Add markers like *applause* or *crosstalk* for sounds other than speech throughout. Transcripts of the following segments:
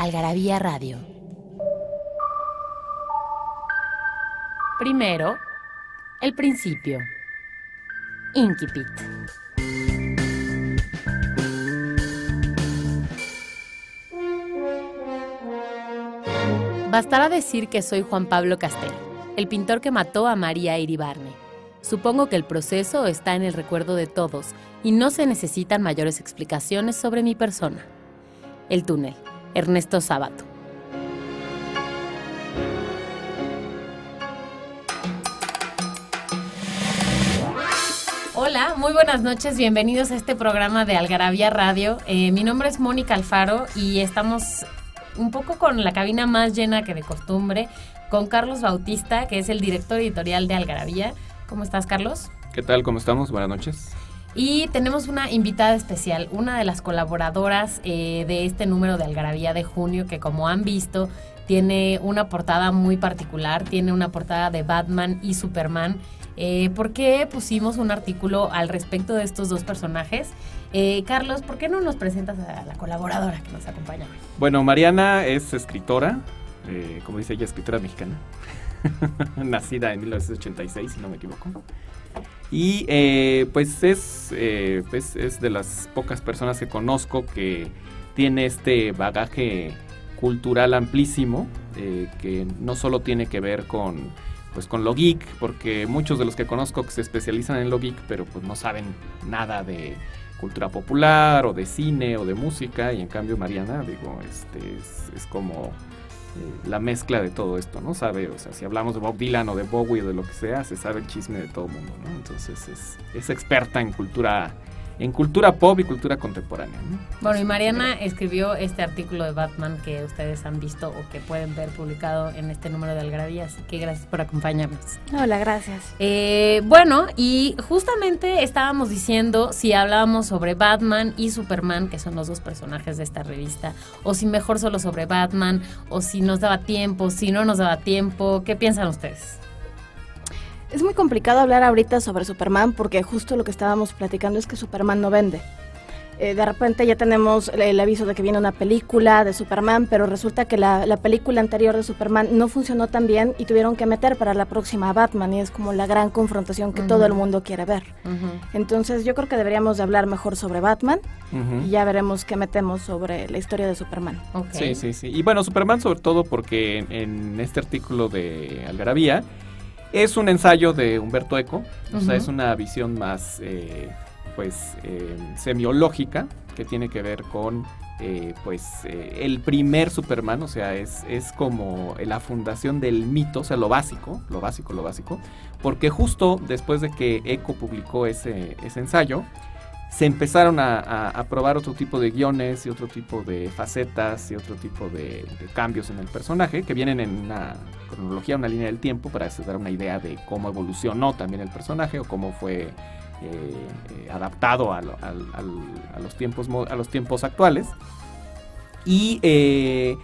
Algarabía Radio. Primero, el principio. Inquipit. Bastará decir que soy Juan Pablo Castel, el pintor que mató a María Iribarne. Supongo que el proceso está en el recuerdo de todos y no se necesitan mayores explicaciones sobre mi persona. El túnel, Ernesto Sábato. Hola, muy buenas noches, bienvenidos a este programa de Algarabía Radio. Eh, mi nombre es Mónica Alfaro y estamos un poco con la cabina más llena que de costumbre, con Carlos Bautista, que es el director editorial de Algarabía. ¿Cómo estás, Carlos? ¿Qué tal? ¿Cómo estamos? Buenas noches. Y tenemos una invitada especial, una de las colaboradoras eh, de este número de Algarabía de junio, que como han visto, tiene una portada muy particular, tiene una portada de Batman y Superman. Eh, ¿Por qué pusimos un artículo al respecto de estos dos personajes? Eh, Carlos, ¿por qué no nos presentas a la colaboradora que nos acompaña hoy? Bueno, Mariana es escritora, eh, como dice ella, escritora mexicana, *laughs* nacida en 1986, si no me equivoco. Y eh, pues es, pues es de las pocas personas que conozco que tiene este bagaje cultural amplísimo, que no solo tiene que ver con pues con lo geek, porque muchos de los que conozco que se especializan en lo geek, pero pues no saben nada de cultura popular o de cine o de música y en cambio Mariana, digo, este es, como eh, la mezcla de todo esto, ¿no? Sabe, o sea, si hablamos de Bob Dylan o de Bowie o de lo que sea, se sabe el chisme de todo el mundo, ¿no? Entonces es, es experta en cultura en cultura pop y cultura contemporánea. Bueno, y Mariana escribió este artículo de Batman que ustedes han visto o que pueden ver publicado en este número de Algarabía, así que gracias por acompañarnos. Hola, gracias. Eh, bueno, y justamente estábamos diciendo si hablábamos sobre Batman y Superman, que son los dos personajes de esta revista, o si mejor solo sobre Batman, o si nos daba tiempo, si no nos daba tiempo, ¿qué piensan ustedes? Es muy complicado hablar ahorita sobre Superman porque justo lo que estábamos platicando es que Superman no vende. Eh, de repente ya tenemos el, aviso de que viene una película de Superman, pero resulta que la, película anterior de Superman no funcionó tan bien y tuvieron que meter para la próxima Batman y es como la gran confrontación que todo el mundo quiere ver. Entonces yo creo que deberíamos de hablar mejor sobre Batman y ya veremos qué metemos sobre la historia de Superman. Sí, sí, sí. Y bueno, Superman sobre todo porque en, en este artículo de Algarabía es un ensayo de Humberto Eco, o sea, es una visión más, eh, pues, eh, semiológica, que tiene que ver con, eh, pues, el primer Superman, o sea, es, es como la fundación del mito, o sea, lo básico, lo básico, lo básico, porque justo después de que Eco publicó ese, ese ensayo, se empezaron a, probar otro tipo de guiones y otro tipo de facetas y otro tipo de, cambios en el personaje que vienen en una cronología, una línea del tiempo para dar una idea de cómo evolucionó también el personaje o cómo fue eh, eh, adaptado a, los tiempos, a los tiempos actuales. Y, eh,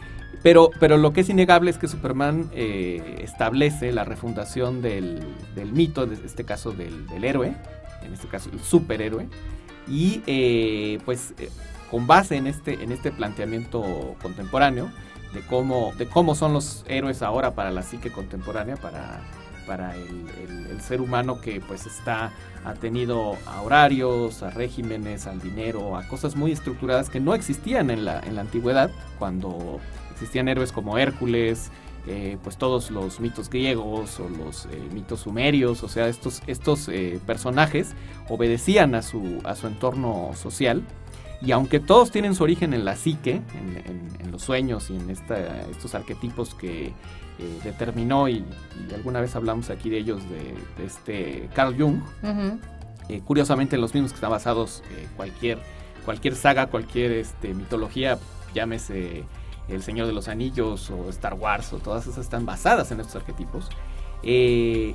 pero, pero lo que es innegable es que Superman establece la refundación del, mito, en este caso del, del héroe, en este caso el superhéroe, y eh, pues eh, con base en este, en este planteamiento contemporáneo de cómo, de cómo son los héroes ahora para la psique contemporánea, para, para el, ser humano que pues está ha tenido a horarios, a regímenes, al dinero, a cosas muy estructuradas que no existían en la, en la antigüedad, cuando existían héroes como Hércules, eh, pues todos los mitos griegos o los eh, mitos sumerios, o sea, estos, estos eh, personajes obedecían a su, a su entorno social. Y aunque todos tienen su origen en la psique, en, los sueños y en esta, estos arquetipos que determinó, y, alguna vez hablamos aquí de ellos, de, este Carl Jung, curiosamente los mismos que están basados cualquier, cualquier saga, cualquier este, mitología, llámese El Señor de los Anillos o Star Wars o todas esas están basadas en estos arquetipos. Eh,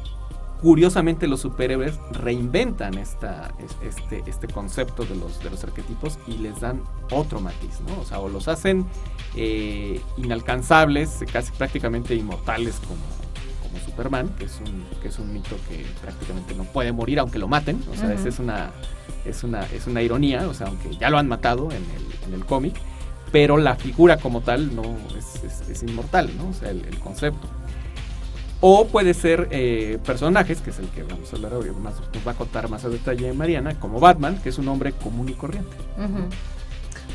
curiosamente los superhéroes reinventan esta, este, este concepto de los, de los arquetipos y les dan otro matiz, ¿no? O sea, o los hacen eh, inalcanzables, casi prácticamente inmortales como, como Superman, que es, un, que es un mito que prácticamente no puede morir aunque lo maten, o sea, esa es una, es, una, es una ironía, o sea, aunque ya lo han matado en el, en el cómic, pero la figura como tal no es, inmortal, ¿no? O sea, el, concepto. O puede ser eh, personajes, que es el que vamos a hablar ahora, más, nos va a contar más a detalle Mariana, como Batman, que es un hombre común y corriente.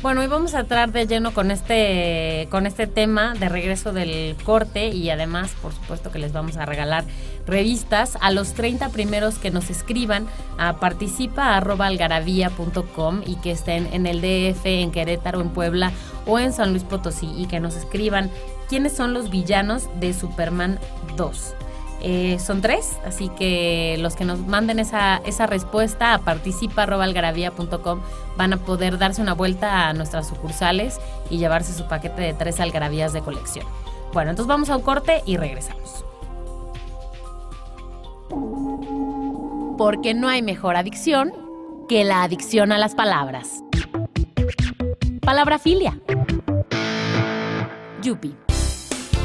Bueno, hoy vamos a entrar de lleno con este, con este tema de regreso del corte y además, por supuesto, que les vamos a regalar revistas a los 30 primeros que nos escriban a participa.algarabía.com y que estén en el DF, en Querétaro, en Puebla o en San Luis Potosí y que nos escriban quiénes son los villanos de Superman 2. Eh, son tres, así que los que nos manden esa, esa respuesta a participa.algarabía.com van a poder darse una vuelta a nuestras sucursales y llevarse su paquete de tres algarabías de colección. Bueno, entonces vamos a un corte y regresamos. Porque no hay mejor adicción que la adicción a las palabras. Palabra filia. Yupi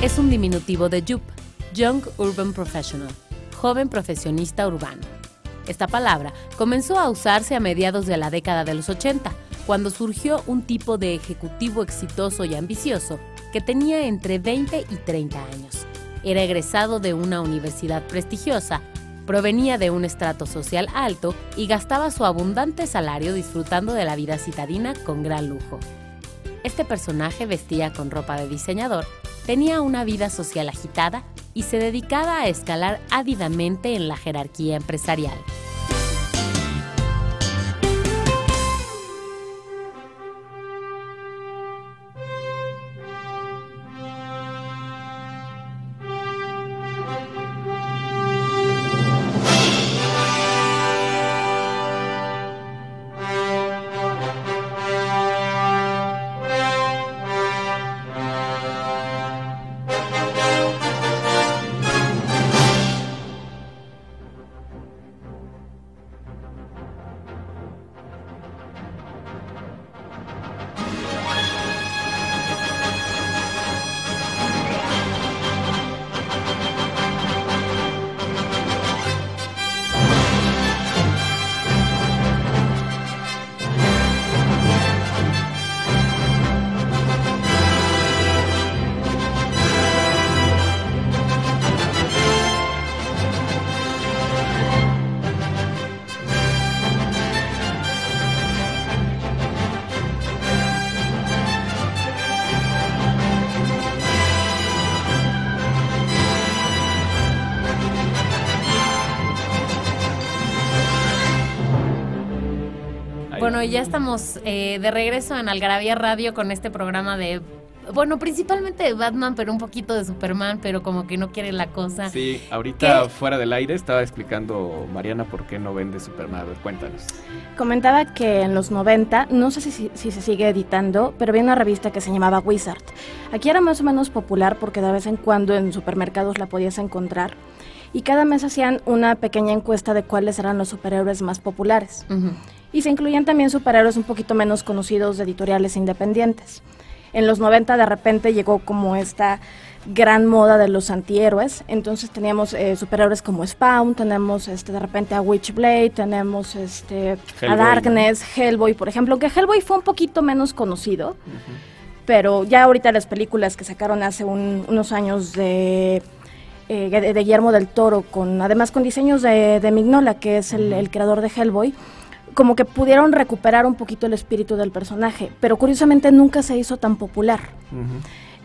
es un diminutivo de Yup, Young Urban Professional, joven profesionista urbano. Esta palabra comenzó a usarse a mediados de la década de los 80, cuando surgió un tipo de ejecutivo exitoso y ambicioso que tenía entre 20 y 30 años. Era egresado de una universidad prestigiosa, provenía de un estrato social alto y gastaba su abundante salario disfrutando de la vida citadina con gran lujo. Este personaje vestía con ropa de diseñador tenía una vida social agitada y se dedicaba a escalar ávidamente en la jerarquía empresarial. Bueno, ya estamos eh, de regreso en Algarabía Radio con este programa de bueno, principalmente de Batman, pero un poquito de Superman, pero como que no quiere la cosa. Sí, ahorita fuera del aire estaba explicando Mariana por qué no vende Superman. A ver, cuéntanos. Comentaba que en los 90, no sé si, si, se sigue editando, pero había una revista que se llamaba Wizard. Aquí era más o menos popular porque de vez en cuando en supermercados la podías encontrar. Y cada mes hacían una pequeña encuesta de cuáles eran los superhéroes más populares y se incluían también superhéroes un poquito menos conocidos de editoriales independientes. En los 90 de repente llegó como esta gran moda de los antihéroes, entonces teníamos eh, superhéroes como Spawn, tenemos este de repente a Witchblade, tenemos este a Darkness, Hellboy, por ejemplo, que Hellboy fue un poquito menos conocido, pero ya ahorita las películas que sacaron hace unos años de eh, de Guillermo del Toro, con además con diseños de, Mignola, que es el, el creador de Hellboy, como que pudieron recuperar un poquito el espíritu del personaje, pero curiosamente nunca se hizo tan popular.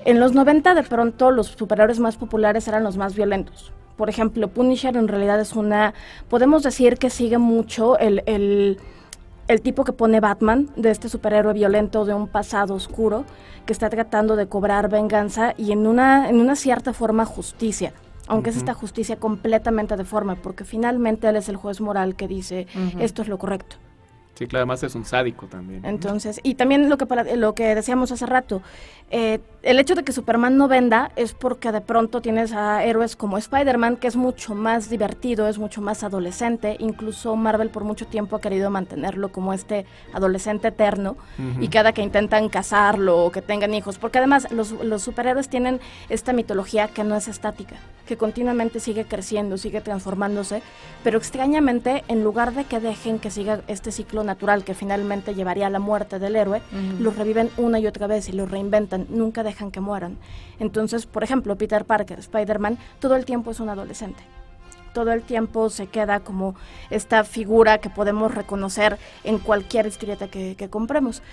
En los 90 de pronto los superhéroes más populares eran los más violentos. Por ejemplo, Punisher en realidad es una, podemos decir que sigue mucho el, el, el tipo que pone Batman, de este superhéroe violento de un pasado oscuro, que está tratando de cobrar venganza y en una, en una cierta forma justicia aunque es esta justicia completamente deforme, porque finalmente él es el juez moral que dice esto es lo correcto. Sí, claro, además es un sádico también. Entonces, y también lo que, lo que decíamos hace rato, eh, el hecho de que Superman no venda es porque de pronto tienes a héroes como Spider-Man, que es mucho más divertido, es mucho más adolescente, incluso Marvel por mucho tiempo ha querido mantenerlo como este adolescente eterno, y cada que intentan casarlo o que tengan hijos, porque además los, los superhéroes tienen esta mitología que no es estática, que continuamente sigue creciendo, sigue transformándose, pero extrañamente, en lugar de que dejen que siga este ciclo natural que finalmente llevaría a la muerte del héroe, los reviven una y otra vez y los reinventan, nunca dejan que mueran. Entonces, por ejemplo, Peter Parker, Spider-Man, todo el tiempo es un adolescente. Todo el tiempo se queda como esta figura que podemos reconocer en cualquier historieta que, que compremos.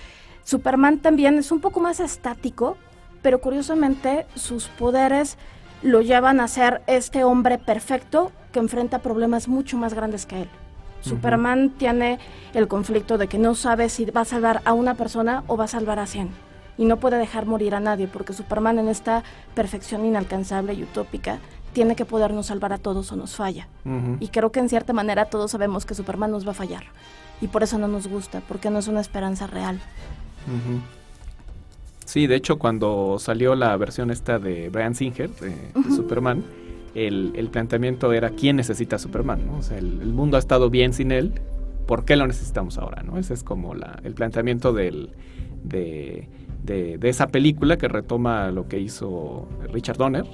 Superman también es un poco más estático, pero curiosamente sus poderes lo llevan a ser este hombre perfecto que enfrenta problemas mucho más grandes que él. Superman tiene el conflicto de que no sabe si va a salvar a una persona o va a salvar a 100. Y no puede dejar morir a nadie porque Superman en esta perfección inalcanzable y utópica tiene que podernos salvar a todos o nos falla. Y creo que en cierta manera todos sabemos que Superman nos va a fallar. Y por eso no nos gusta, porque no es una esperanza real. Sí, de hecho cuando salió la versión esta de Brian Singer, de Superman, el, planteamiento era quién necesita a Superman, ¿no? O sea, el, mundo ha estado bien sin él, ¿por qué lo necesitamos ahora, no? Ese es como la, el planteamiento del, de, esa película que retoma lo que hizo Richard Donner.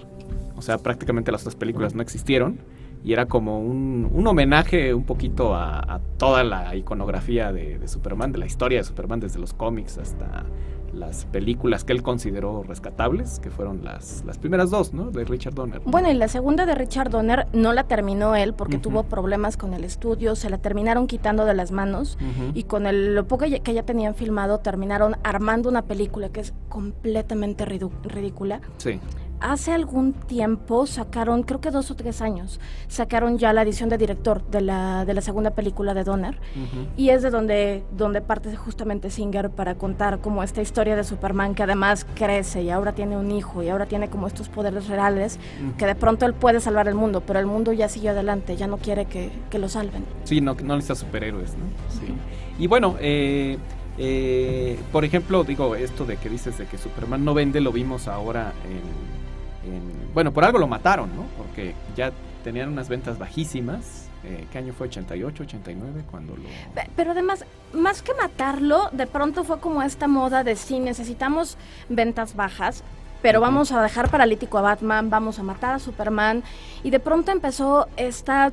O sea, prácticamente las otras películas no existieron y era como un, homenaje un poquito a, toda la iconografía de, de, Superman, de la historia de Superman desde los cómics hasta las películas que él consideró rescatables, que fueron las, las primeras dos, ¿no? De Richard Donner. Bueno, y la segunda de Richard Donner no la terminó él porque tuvo problemas con el estudio, se la terminaron quitando de las manos y con el, lo poco que ya tenían filmado terminaron armando una película que es completamente ridícula. Sí hace algún tiempo sacaron, creo que dos o tres años, sacaron ya la edición de director de la, de la segunda película de Donner. Y es de donde, donde parte justamente Singer para contar como esta historia de Superman que además crece y ahora tiene un hijo y ahora tiene como estos poderes reales que de pronto él puede salvar el mundo, pero el mundo ya sigue adelante, ya no quiere que, lo salven. Sí, no, no necesita superhéroes, ¿no? Sí. Y bueno, eh, eh, por ejemplo, digo, esto de que dices de que Superman no vende, lo vimos ahora en bueno, por algo lo mataron, ¿no? Porque ya tenían unas ventas bajísimas. Eh, ¿Qué año fue? ¿88, 89? Cuando lo... Pero además, más que matarlo, de pronto fue como esta moda de sí, necesitamos ventas bajas, pero vamos a dejar paralítico a Batman, vamos a matar a Superman. Y de pronto empezó esta,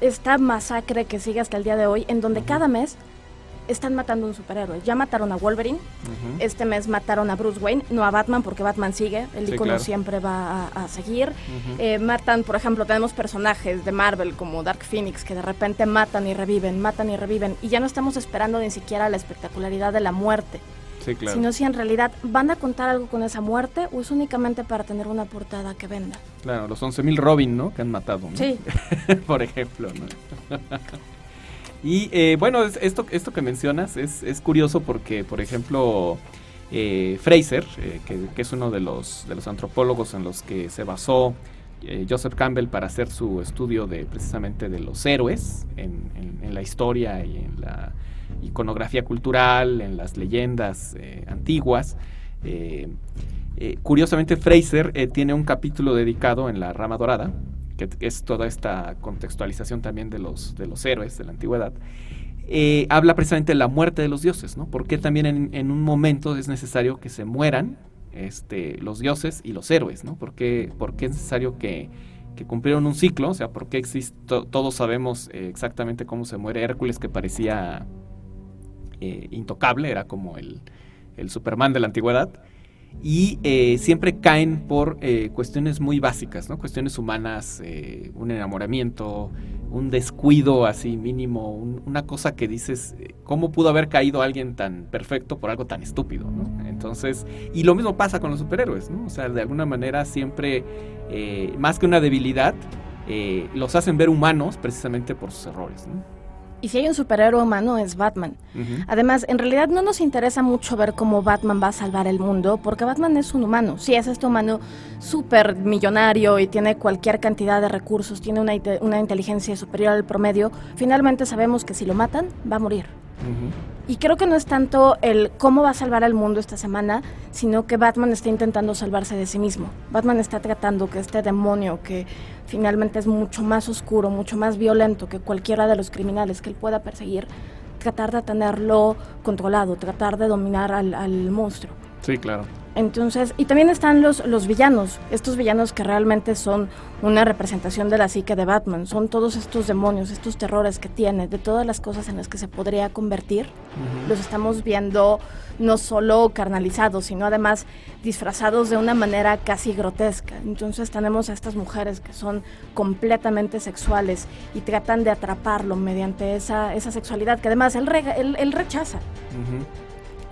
esta masacre que sigue hasta el día de hoy, en donde cada mes están matando a un superhéroe. Ya mataron a Wolverine, este mes mataron a Bruce Wayne, no a Batman porque Batman sigue, el icono siempre va a, seguir. Eh, matan, por ejemplo, tenemos personajes de Marvel como Dark Phoenix que de repente matan y reviven, matan y reviven, y ya no estamos esperando ni siquiera la espectacularidad de la muerte. Sí, claro. Sino si en realidad van a contar algo con esa muerte o es únicamente para tener una portada que venda. Claro, los 11.000 Robin, ¿no? Que han matado, ¿no? Sí. *laughs* por ejemplo, ¿no? *laughs* Y eh, bueno, esto, esto que mencionas es, es curioso porque, por ejemplo, eh, Fraser, eh, que, es uno de los, de los antropólogos en los que se basó Joseph Campbell para hacer su estudio de precisamente de los héroes en, en, la historia y en la iconografía cultural, en las leyendas antiguas. curiosamente, Fraser tiene un capítulo dedicado en la rama dorada que es toda esta contextualización también de los, de los héroes de la antigüedad, eh, habla precisamente de la muerte de los dioses, ¿no? Porque también en, un momento es necesario que se mueran este, los dioses y los héroes, ¿no? Porque, porque es necesario que, que cumplieron un ciclo, o sea, porque existe, todos sabemos eh, exactamente cómo se muere Hércules, que parecía eh, intocable, era como el, el Superman de la antigüedad y eh, siempre caen por eh, cuestiones muy básicas, ¿no? Cuestiones humanas, eh, un enamoramiento, un descuido así mínimo, una cosa que dices, ¿cómo pudo haber caído alguien tan perfecto por algo tan estúpido. Entonces, y lo mismo pasa con los superhéroes, ¿no? O sea, de alguna manera siempre, más que una debilidad, los hacen ver humanos precisamente por sus errores, ¿no? Y si hay un superhéroe humano es Batman. Además, en realidad no nos interesa mucho ver cómo Batman va a salvar el mundo, porque Batman es un humano. Sí, es este humano súper millonario y tiene cualquier cantidad de recursos, tiene una, una inteligencia superior al promedio. Finalmente sabemos que si lo matan, va a morir. Y creo que no es tanto el cómo va a salvar al mundo esta semana, sino que Batman está intentando salvarse de sí mismo. Batman está tratando que este demonio, que finalmente es mucho más oscuro, mucho más violento que cualquiera de los criminales que él pueda perseguir, tratar de tenerlo controlado, tratar de dominar al, al monstruo. Sí, claro. Entonces, y también están los, los villanos, estos villanos que realmente son una representación de la psique de Batman, son todos estos demonios, estos terrores que tiene, de todas las cosas en las que se podría convertir, los estamos viendo no solo carnalizados, sino además disfrazados de una manera casi grotesca. Entonces tenemos a estas mujeres que son completamente sexuales y tratan de atraparlo mediante esa, esa sexualidad que además él, él, rechaza.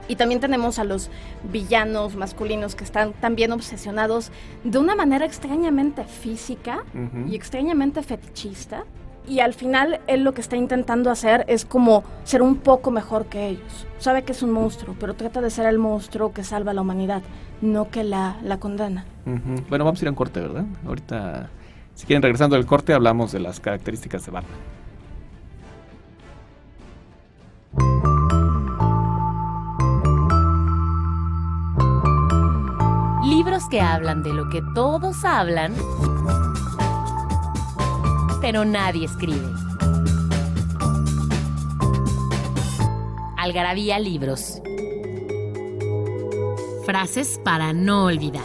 Y también tenemos a los villanos masculinos que están también obsesionados de una manera extrañamente física y extrañamente fetichista. Y al final él lo que está intentando hacer es como ser un poco mejor que ellos. Sabe que es un monstruo, pero trata de ser el monstruo que salva a la humanidad, no que la, la condena. Bueno, vamos a ir a un corte, ¿verdad? Ahorita, si quieren, regresando del corte, hablamos de las características de Batman. Que hablan de lo que todos hablan, pero nadie escribe. Algarabía Libros. Frases para no olvidar.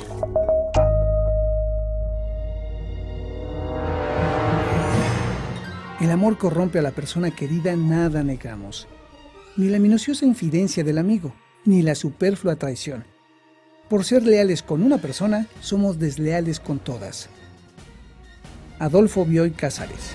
El amor corrompe a la persona querida, nada negamos. Ni la minuciosa infidencia del amigo, ni la superflua traición por ser leales con una persona, somos desleales con todas. Adolfo Bioy Cázares.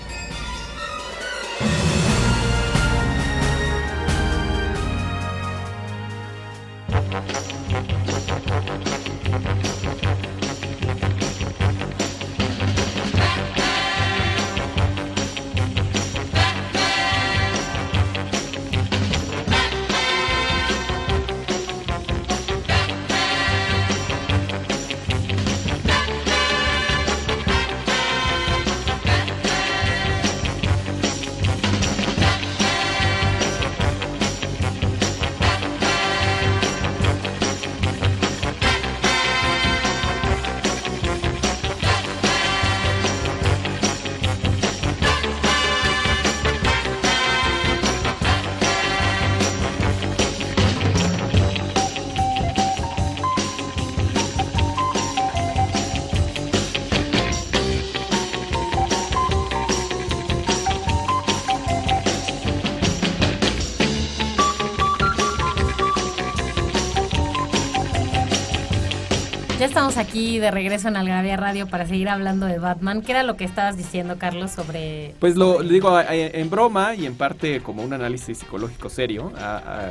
Estamos aquí de regreso en Algravia Radio para seguir hablando de Batman. ¿Qué era lo que estabas diciendo, Carlos, sobre...? Pues lo, digo en broma y en parte como un análisis psicológico serio.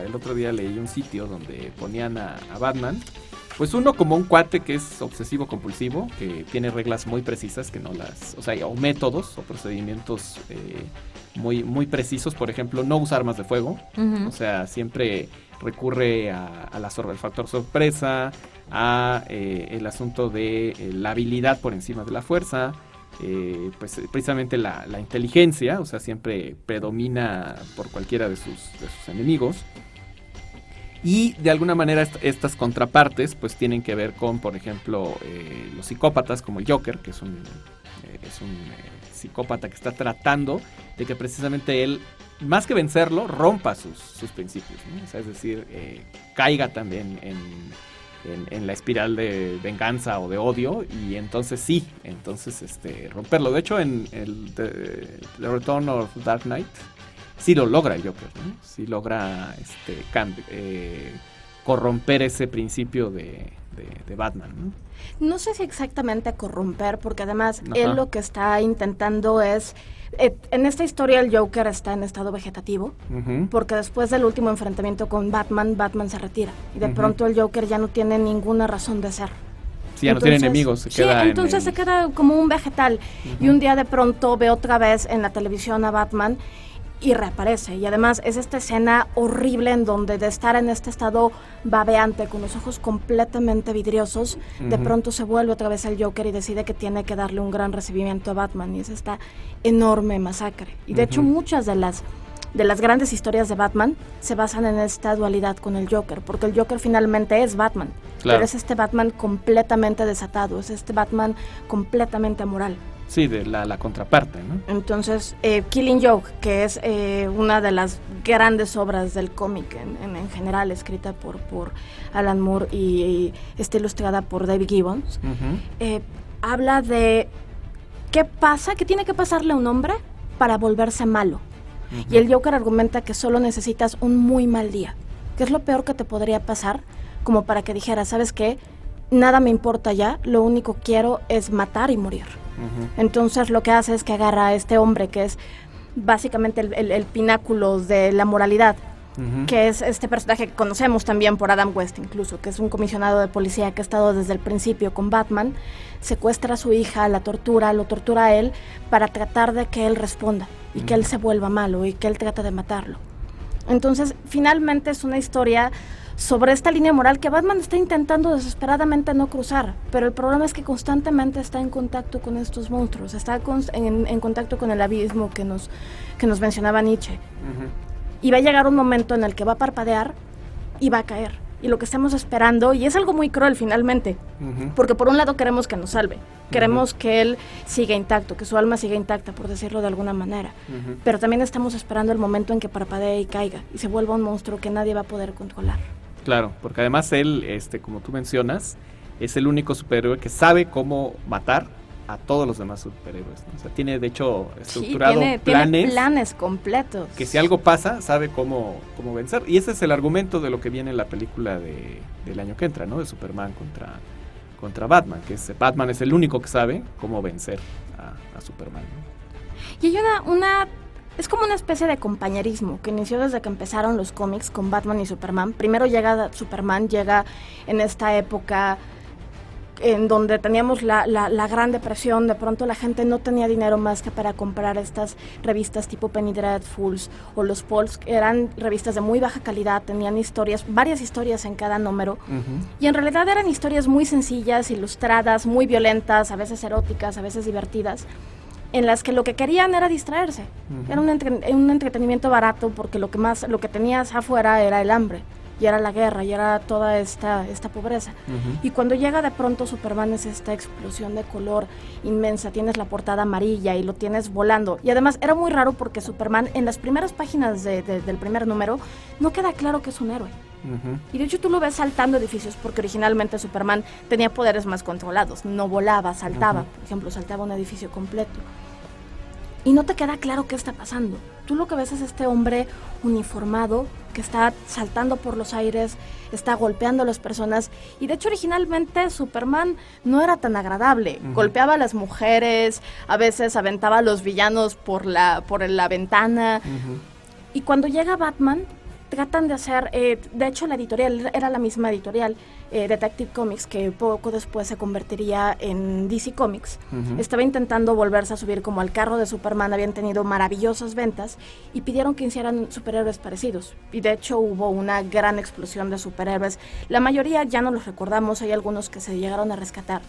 el otro día leí un sitio donde ponían a, Batman pues uno como un cuate que es obsesivo compulsivo, que tiene reglas muy precisas, que no las, o sea, o métodos o procedimientos eh, muy, muy precisos, por ejemplo, no usar armas de fuego, o sea, siempre recurre a, a la, al factor sorpresa, a eh, el asunto de eh, la habilidad por encima de la fuerza, eh, pues precisamente la, inteligencia, o sea, siempre predomina por cualquiera de sus, de sus enemigos. Y de alguna manera estas contrapartes pues tienen que ver con, por ejemplo, los psicópatas como el Joker, que es un, es un psicópata que está tratando de que precisamente él, más que vencerlo, rompa sus, sus principios, o sea, es decir, caiga también en en, la espiral de venganza o de odio y entonces sí, entonces este romperlo. De hecho, en el The, Return of Dark Knight sí lo logra el Joker, ¿no? sí logra este eh, corromper ese principio de, de, Batman. ¿no? no sé si exactamente corromper, porque además él lo que está intentando es eh, en esta historia el Joker está en estado vegetativo, porque después del último enfrentamiento con Batman, Batman se retira. Y de pronto el Joker ya no tiene ninguna razón de ser. Sí, ya no tiene enemigos, se queda sí, entonces se queda como un vegetal. Y un día de pronto ve otra vez en la televisión a Batman y reaparece. Y además es esta escena horrible en donde de estar en este estado babeante, con los ojos completamente vidriosos, de pronto se vuelve otra vez el Joker y decide que tiene que darle un gran recibimiento a Batman. Y es esta enorme masacre. Y de hecho muchas de las de las grandes historias de Batman se basan en esta dualidad con el Joker, porque el Joker finalmente es Batman, pero es este Batman completamente desatado, es este Batman completamente amoral. Sí, de la, contraparte, ¿no? Entonces, eh, Killing Joke, que es eh, una de las grandes obras del cómic en, en, general, escrita por, por Alan Moore y, está ilustrada por David Gibbons, eh, habla de qué pasa, qué tiene que pasarle a un hombre para volverse malo. Y el Joker argumenta que solo necesitas un muy mal día, que es lo peor que te podría pasar, como para que dijeras, ¿sabes qué? Nada me importa ya, lo único que quiero es matar y morir. Entonces lo que hace es que agarra a este hombre que es básicamente el, pináculo de la moralidad, que es este personaje que conocemos también por Adam West incluso, que es un comisionado de policía que ha estado desde el principio con Batman, secuestra a su hija, la tortura, lo tortura a él para tratar de que él responda y que él se vuelva malo y que él trata de matarlo. Entonces, finalmente es una historia sobre esta línea moral que Batman está intentando desesperadamente no cruzar, pero el problema es que constantemente está en contacto con estos monstruos, está en, contacto con el abismo que nos, que nos mencionaba Nietzsche. Y va a llegar un momento en el que va a parpadear y va a caer. Y lo que estamos esperando, y es algo muy cruel finalmente, porque por un lado queremos que nos salve, queremos que él siga intacto, que su alma siga intacta, por decirlo de alguna manera, pero también estamos esperando el momento en que parpadee y caiga y se vuelva un monstruo que nadie va a poder controlar. Claro, porque además él, este, como tú mencionas, es el único superhéroe que sabe cómo matar a todos los demás superhéroes. O sea, tiene de hecho estructurado planes, planes completos. Que si algo pasa, sabe cómo, cómo vencer. Y ese es el argumento de lo que viene en la película de, del año que entra, ¿no? De Superman contra, contra Batman, que es, Batman es el único que sabe cómo vencer a, Superman. Y hay una, una es como una especie de compañerismo que inició desde que empezaron los cómics con Batman y Superman. Primero llega Superman, llega en esta época en donde teníamos la, la, Gran Depresión, de pronto la gente no tenía dinero más que para comprar estas revistas tipo Penny Dreadfuls o los Pauls, que eran revistas de muy baja calidad, tenían historias, varias historias en cada número, y en realidad eran historias muy sencillas, ilustradas, muy violentas, a veces eróticas, a veces divertidas en las que lo que querían era distraerse. Era un, un, entretenimiento barato porque lo que más lo que tenías afuera era el hambre y era la guerra y era toda esta esta pobreza. Y cuando llega de pronto Superman es esta explosión de color inmensa, tienes la portada amarilla y lo tienes volando. Y además era muy raro porque Superman en las primeras páginas del primer número no queda claro que es un héroe. Y de hecho tú lo ves saltando edificios porque originalmente Superman tenía poderes más controlados, no volaba, saltaba, por ejemplo, saltaba un edificio completo. Y no te queda claro qué está pasando. Tú lo que ves es este hombre uniformado que está saltando por los aires, está golpeando a las personas. Y de hecho originalmente Superman no era tan agradable. Golpeaba a las mujeres, a veces aventaba a los villanos por la por la ventana. Y cuando llega Batman tratan de hacer, eh, de hecho la editorial era la misma editorial, eh, Detective Comics, que poco después se convertiría en DC Comics, estaba intentando volverse a subir como al carro de Superman, habían tenido maravillosas ventas y pidieron que hicieran superhéroes parecidos. Y de hecho hubo una gran explosión de superhéroes. La mayoría ya no los recordamos, hay algunos que se llegaron a rescatar.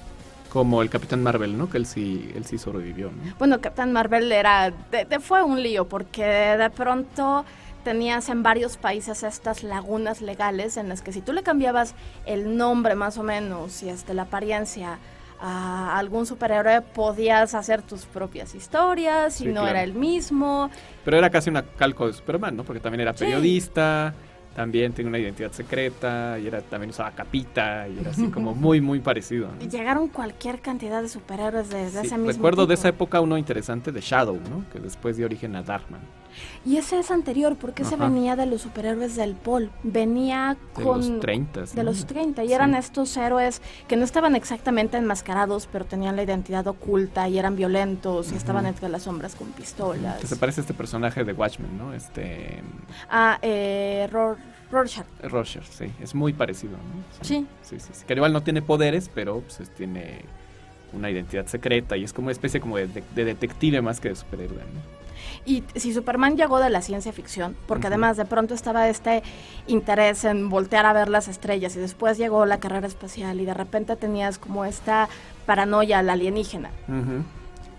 Como el Capitán Marvel, ¿no? Que él sí, él sí sobrevivió, ¿no? Bueno, Capitán Marvel era, fue un lío porque de pronto tenías en varios países estas lagunas legales en las que si tú le cambiabas el nombre más o menos y este, la apariencia a algún superhéroe podías hacer tus propias historias y no era el mismo. Pero era casi una calco de Superman, ¿no? Porque también era periodista también tiene una identidad secreta y era también usaba capita y era así como *laughs* muy muy parecido. Llegaron cualquier cantidad de superhéroes de, ese mismo Recuerdo de esa época uno interesante de Shadow, ¿no? Que después dio origen a Darkman. Y ese es anterior, porque se venía de los superhéroes del Pol. Venía con... De los 30. De los 30. Y eran estos héroes que no estaban exactamente enmascarados, pero tenían la identidad oculta y eran violentos y estaban entre las sombras con pistolas. Que se parece a este personaje de Watchmen, ¿no? Este... Ah, eh, Rorschach. Rorschach, sí. Es muy parecido, ¿no? Sí. Sí, sí. sí. Que igual no tiene poderes, pero pues, tiene una identidad secreta y es como una especie como de, de detective más que de superhéroe, ¿no? Y si Superman llegó de la ciencia ficción, porque además de pronto estaba este interés en voltear a ver las estrellas y después llegó la carrera espacial y de repente tenías como esta paranoia al alienígena.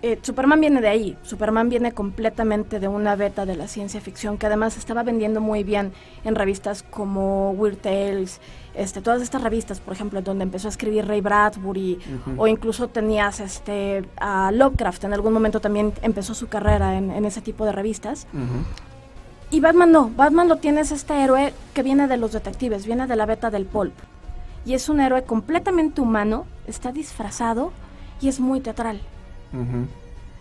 Eh, Superman viene de ahí. Superman viene completamente de una beta de la ciencia ficción que además estaba vendiendo muy bien en revistas como Weird Tales, este, todas estas revistas, por ejemplo, donde empezó a escribir Ray Bradbury, o incluso tenías este, a Lovecraft, en algún momento también empezó su carrera en, ese tipo de revistas. Y Batman no, Batman lo tienes este héroe que viene de los detectives, viene de la beta del pulp. Y es un héroe completamente humano, está disfrazado y es muy teatral.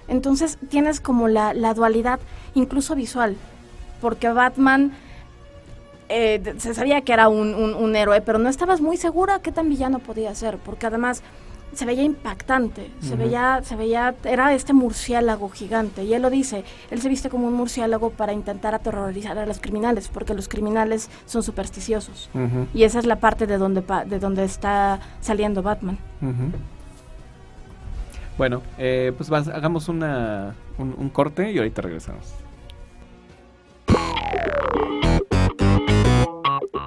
Entonces tienes como la, dualidad, incluso visual, porque Batman eh, se sabía que era un, héroe, pero no estabas muy segura qué tan villano podía ser, porque además se veía impactante, se veía, se veía, era este murciélago gigante, y él lo dice, él se viste como un murciélago para intentar aterrorizar a los criminales, porque los criminales son supersticiosos, y esa es la parte de donde, de donde está saliendo Batman. Bueno, eh, pues hagamos una, un, corte y ahorita regresamos.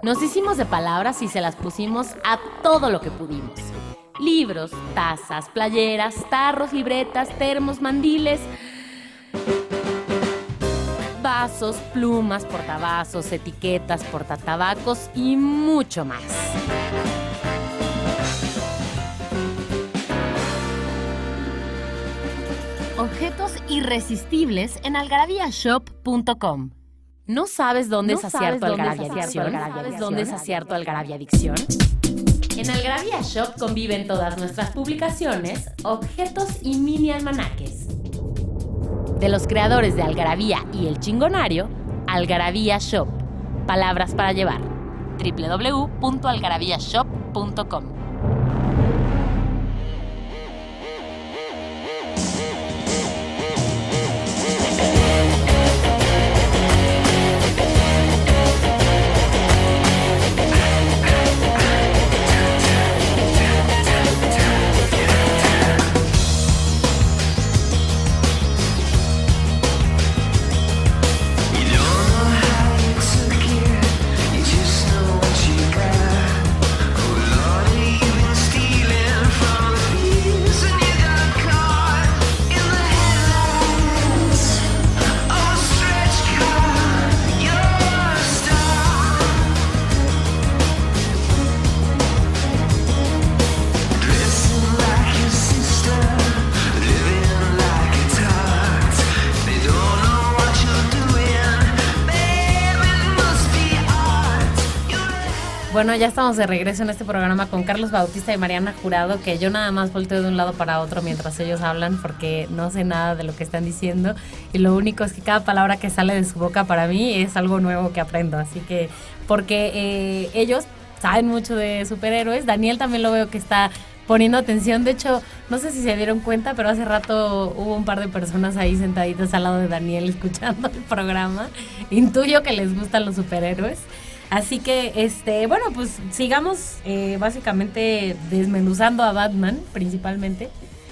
Nos hicimos de palabras y se las pusimos a todo lo que pudimos. Libros, tazas, playeras, tarros, libretas, termos, mandiles, vasos, plumas, portavasos, etiquetas, portatabacos y mucho más. Objetos irresistibles en algarabíashop.com. ¿No sabes dónde es acierto Algarabía Adicción? ¿Sabes dónde es acierto Algarabía Adicción? En Algarabía Shop conviven todas nuestras publicaciones, objetos y mini almanaques. De los creadores de Algarabía y El Chingonario, Algarabía Shop. Palabras para llevar. www.algarabíashop.com Bueno, ya estamos de regreso en este programa con Carlos Bautista y Mariana Jurado, que yo nada más volteo de un lado para otro mientras ellos hablan porque no sé nada de lo que están diciendo y lo único es que cada palabra que sale de su boca para mí es algo nuevo que aprendo. Así que, porque eh, ellos saben mucho de superhéroes, Daniel también lo veo que está poniendo atención. De hecho, no sé si se dieron cuenta, pero hace rato hubo un par de personas ahí sentaditas al lado de Daniel escuchando el programa. Intuyo que les gustan los superhéroes. Así que, este, bueno, pues sigamos eh, básicamente desmenuzando a Batman principalmente.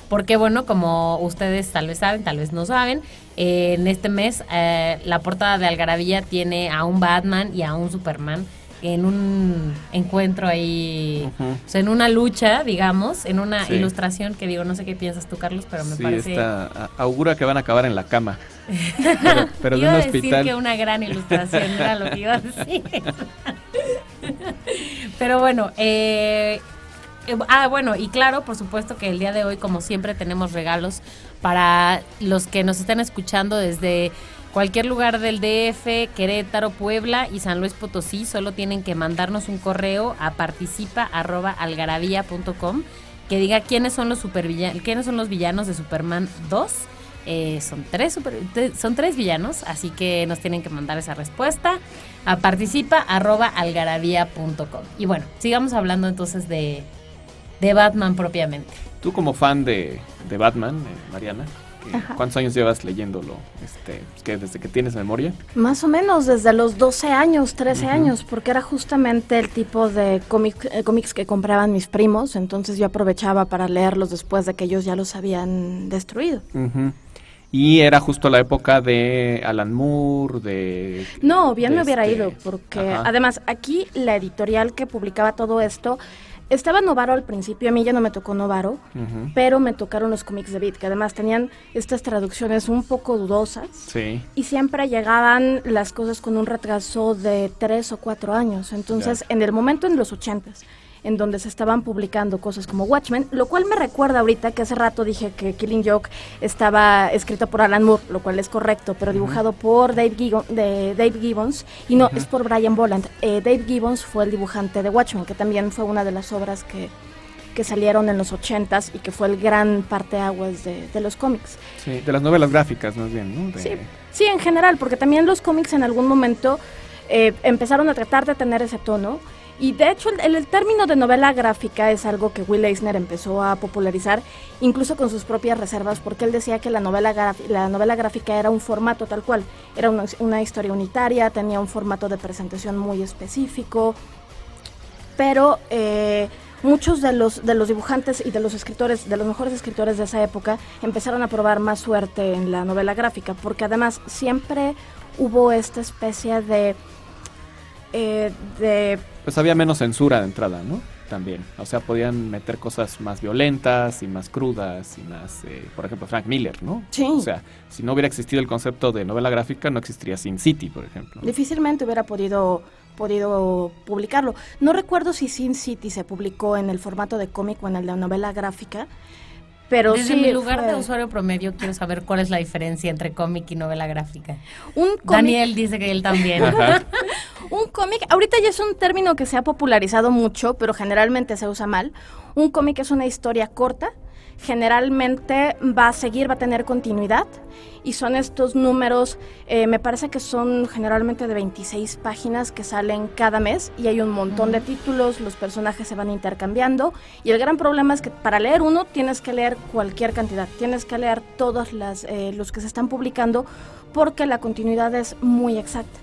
Porque, bueno, como ustedes tal vez saben, tal vez no saben, eh, en este mes eh, la portada de Algarabía tiene a un Batman y a un Superman en un encuentro ahí, o sea, en una lucha, digamos, en una ilustración que digo, no sé qué piensas tú, Carlos, pero me sí, parece... Está, augura que van a acabar en la cama. *laughs* Pero, de un hospital. decir que una gran ilustración era lo que iba a decir. *laughs* pero bueno, eh, eh, ah, bueno, y claro, por supuesto que el día de hoy, como siempre, tenemos regalos para los que nos están escuchando desde cualquier lugar del DF, Querétaro, Puebla y San Luis Potosí, solo tienen que mandarnos un correo a participa@algarabía.com que diga quiénes son los supervillanos, quiénes son los villanos de Superman 2. Eh, son, tres villanos, así que nos tienen que mandar esa respuesta a participa.algarabía.com. Y bueno, sigamos hablando entonces de, de Batman propiamente. Tú como fan de, de Batman, eh, Mariana, ¿Cuántos años llevas leyéndolo? Este, ¿Desde que tienes memoria? Más o menos, desde los 12 años, 13 años, porque era justamente el tipo de eh, cómics que compraban mis primos, entonces yo aprovechaba para leerlos después de que ellos ya los habían destruido. Y era justo la época de Alan Moore, de... No, bien me hubiera este, ido, porque ajá. además aquí la editorial que publicaba todo esto estaba Novaro al principio, a mí ya no me tocó Novaro, pero me tocaron los cómics de Beat, que además tenían estas traducciones un poco dudosas. Sí. Y siempre llegaban las cosas con un retraso de tres o cuatro años. Entonces, en el momento en los ochentas, en donde se estaban publicando cosas como Watchmen, lo cual me recuerda ahorita que hace rato dije que Killing Joke estaba escrito por Alan Moore, lo cual es correcto, pero dibujado por Dave, Gigo- de Dave Gibbons, y no, es por Brian Boland. Eh, Dave Gibbons fue el dibujante de Watchmen, que también fue una de las obras que, que salieron en los ochentas y que fue el gran parteaguas de, de los cómics. Sí, de las novelas gráficas más bien, ¿no? De- Sí, sí, en general, porque también los cómics en algún momento eh, empezaron a tratar de tener ese tono. Y de hecho el, término de novela gráfica es algo que Will Eisner empezó a popularizar, incluso con sus propias reservas, porque él decía que la novela, la novela gráfica era un formato tal cual, era una, una historia unitaria, tenía un formato de presentación muy específico, pero eh, muchos de los, de los dibujantes y de los escritores, de los mejores escritores de esa época, empezaron a probar más suerte en la novela gráfica, porque además siempre hubo esta especie de... eh, de Pues había menos censura de entrada, ¿no? También. O sea, podían meter cosas más violentas y más crudas y más, eh, por ejemplo, Frank Miller, ¿no? Sí. O sea, si no hubiera existido el concepto de novela gráfica, no existiría Sin City, por ejemplo. difícilmente hubiera podido podido publicarlo. No recuerdo si Sin City se publicó en el formato de cómic o en el de novela gráfica, pero Desde sí mi lugar fue de usuario promedio quiero saber cuál es la diferencia entre cómic y novela gráfica. un cómic Daniel dice que él también. *laughs* Un cómic, ahorita ya es un término que se ha popularizado mucho, pero generalmente se usa mal. Un cómic es una historia corta, generalmente va a seguir, va a tener continuidad, y son estos números, eh, me parece que son generalmente de 26 páginas que salen cada mes, y hay un montón de títulos, los personajes se van intercambiando, y el gran problema es que para leer uno tienes que leer cualquier cantidad, tienes que leer todos las, eh, los que se están publicando, porque la continuidad es muy exacta.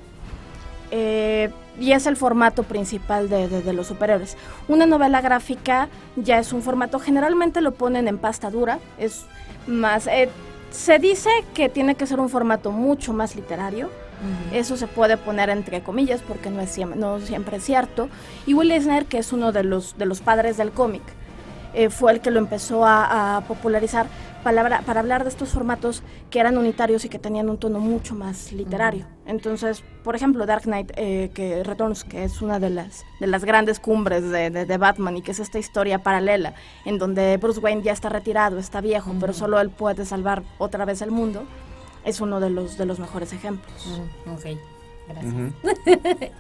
Eh, y es el formato principal de, de- de los superhéroes. Una novela gráfica ya es un formato, generalmente lo ponen en pasta dura, es más... eh, se dice que tiene que ser un formato mucho más literario, eso se puede poner entre comillas porque no, es no siempre es cierto. Y Will Eisner, que es uno de los, de los padres del cómic, eh, fue el que lo empezó a, a popularizar para, para hablar de estos formatos que eran unitarios y que tenían un tono mucho más literario. Entonces, por ejemplo, Dark Knight eh, que Returns, que es una de las, de las grandes cumbres de, de- de Batman y que es esta historia paralela en donde Bruce Wayne ya está retirado, está viejo, pero solo él puede salvar otra vez el mundo, es uno de los, de los mejores ejemplos. Mm, ok, gracias. *laughs*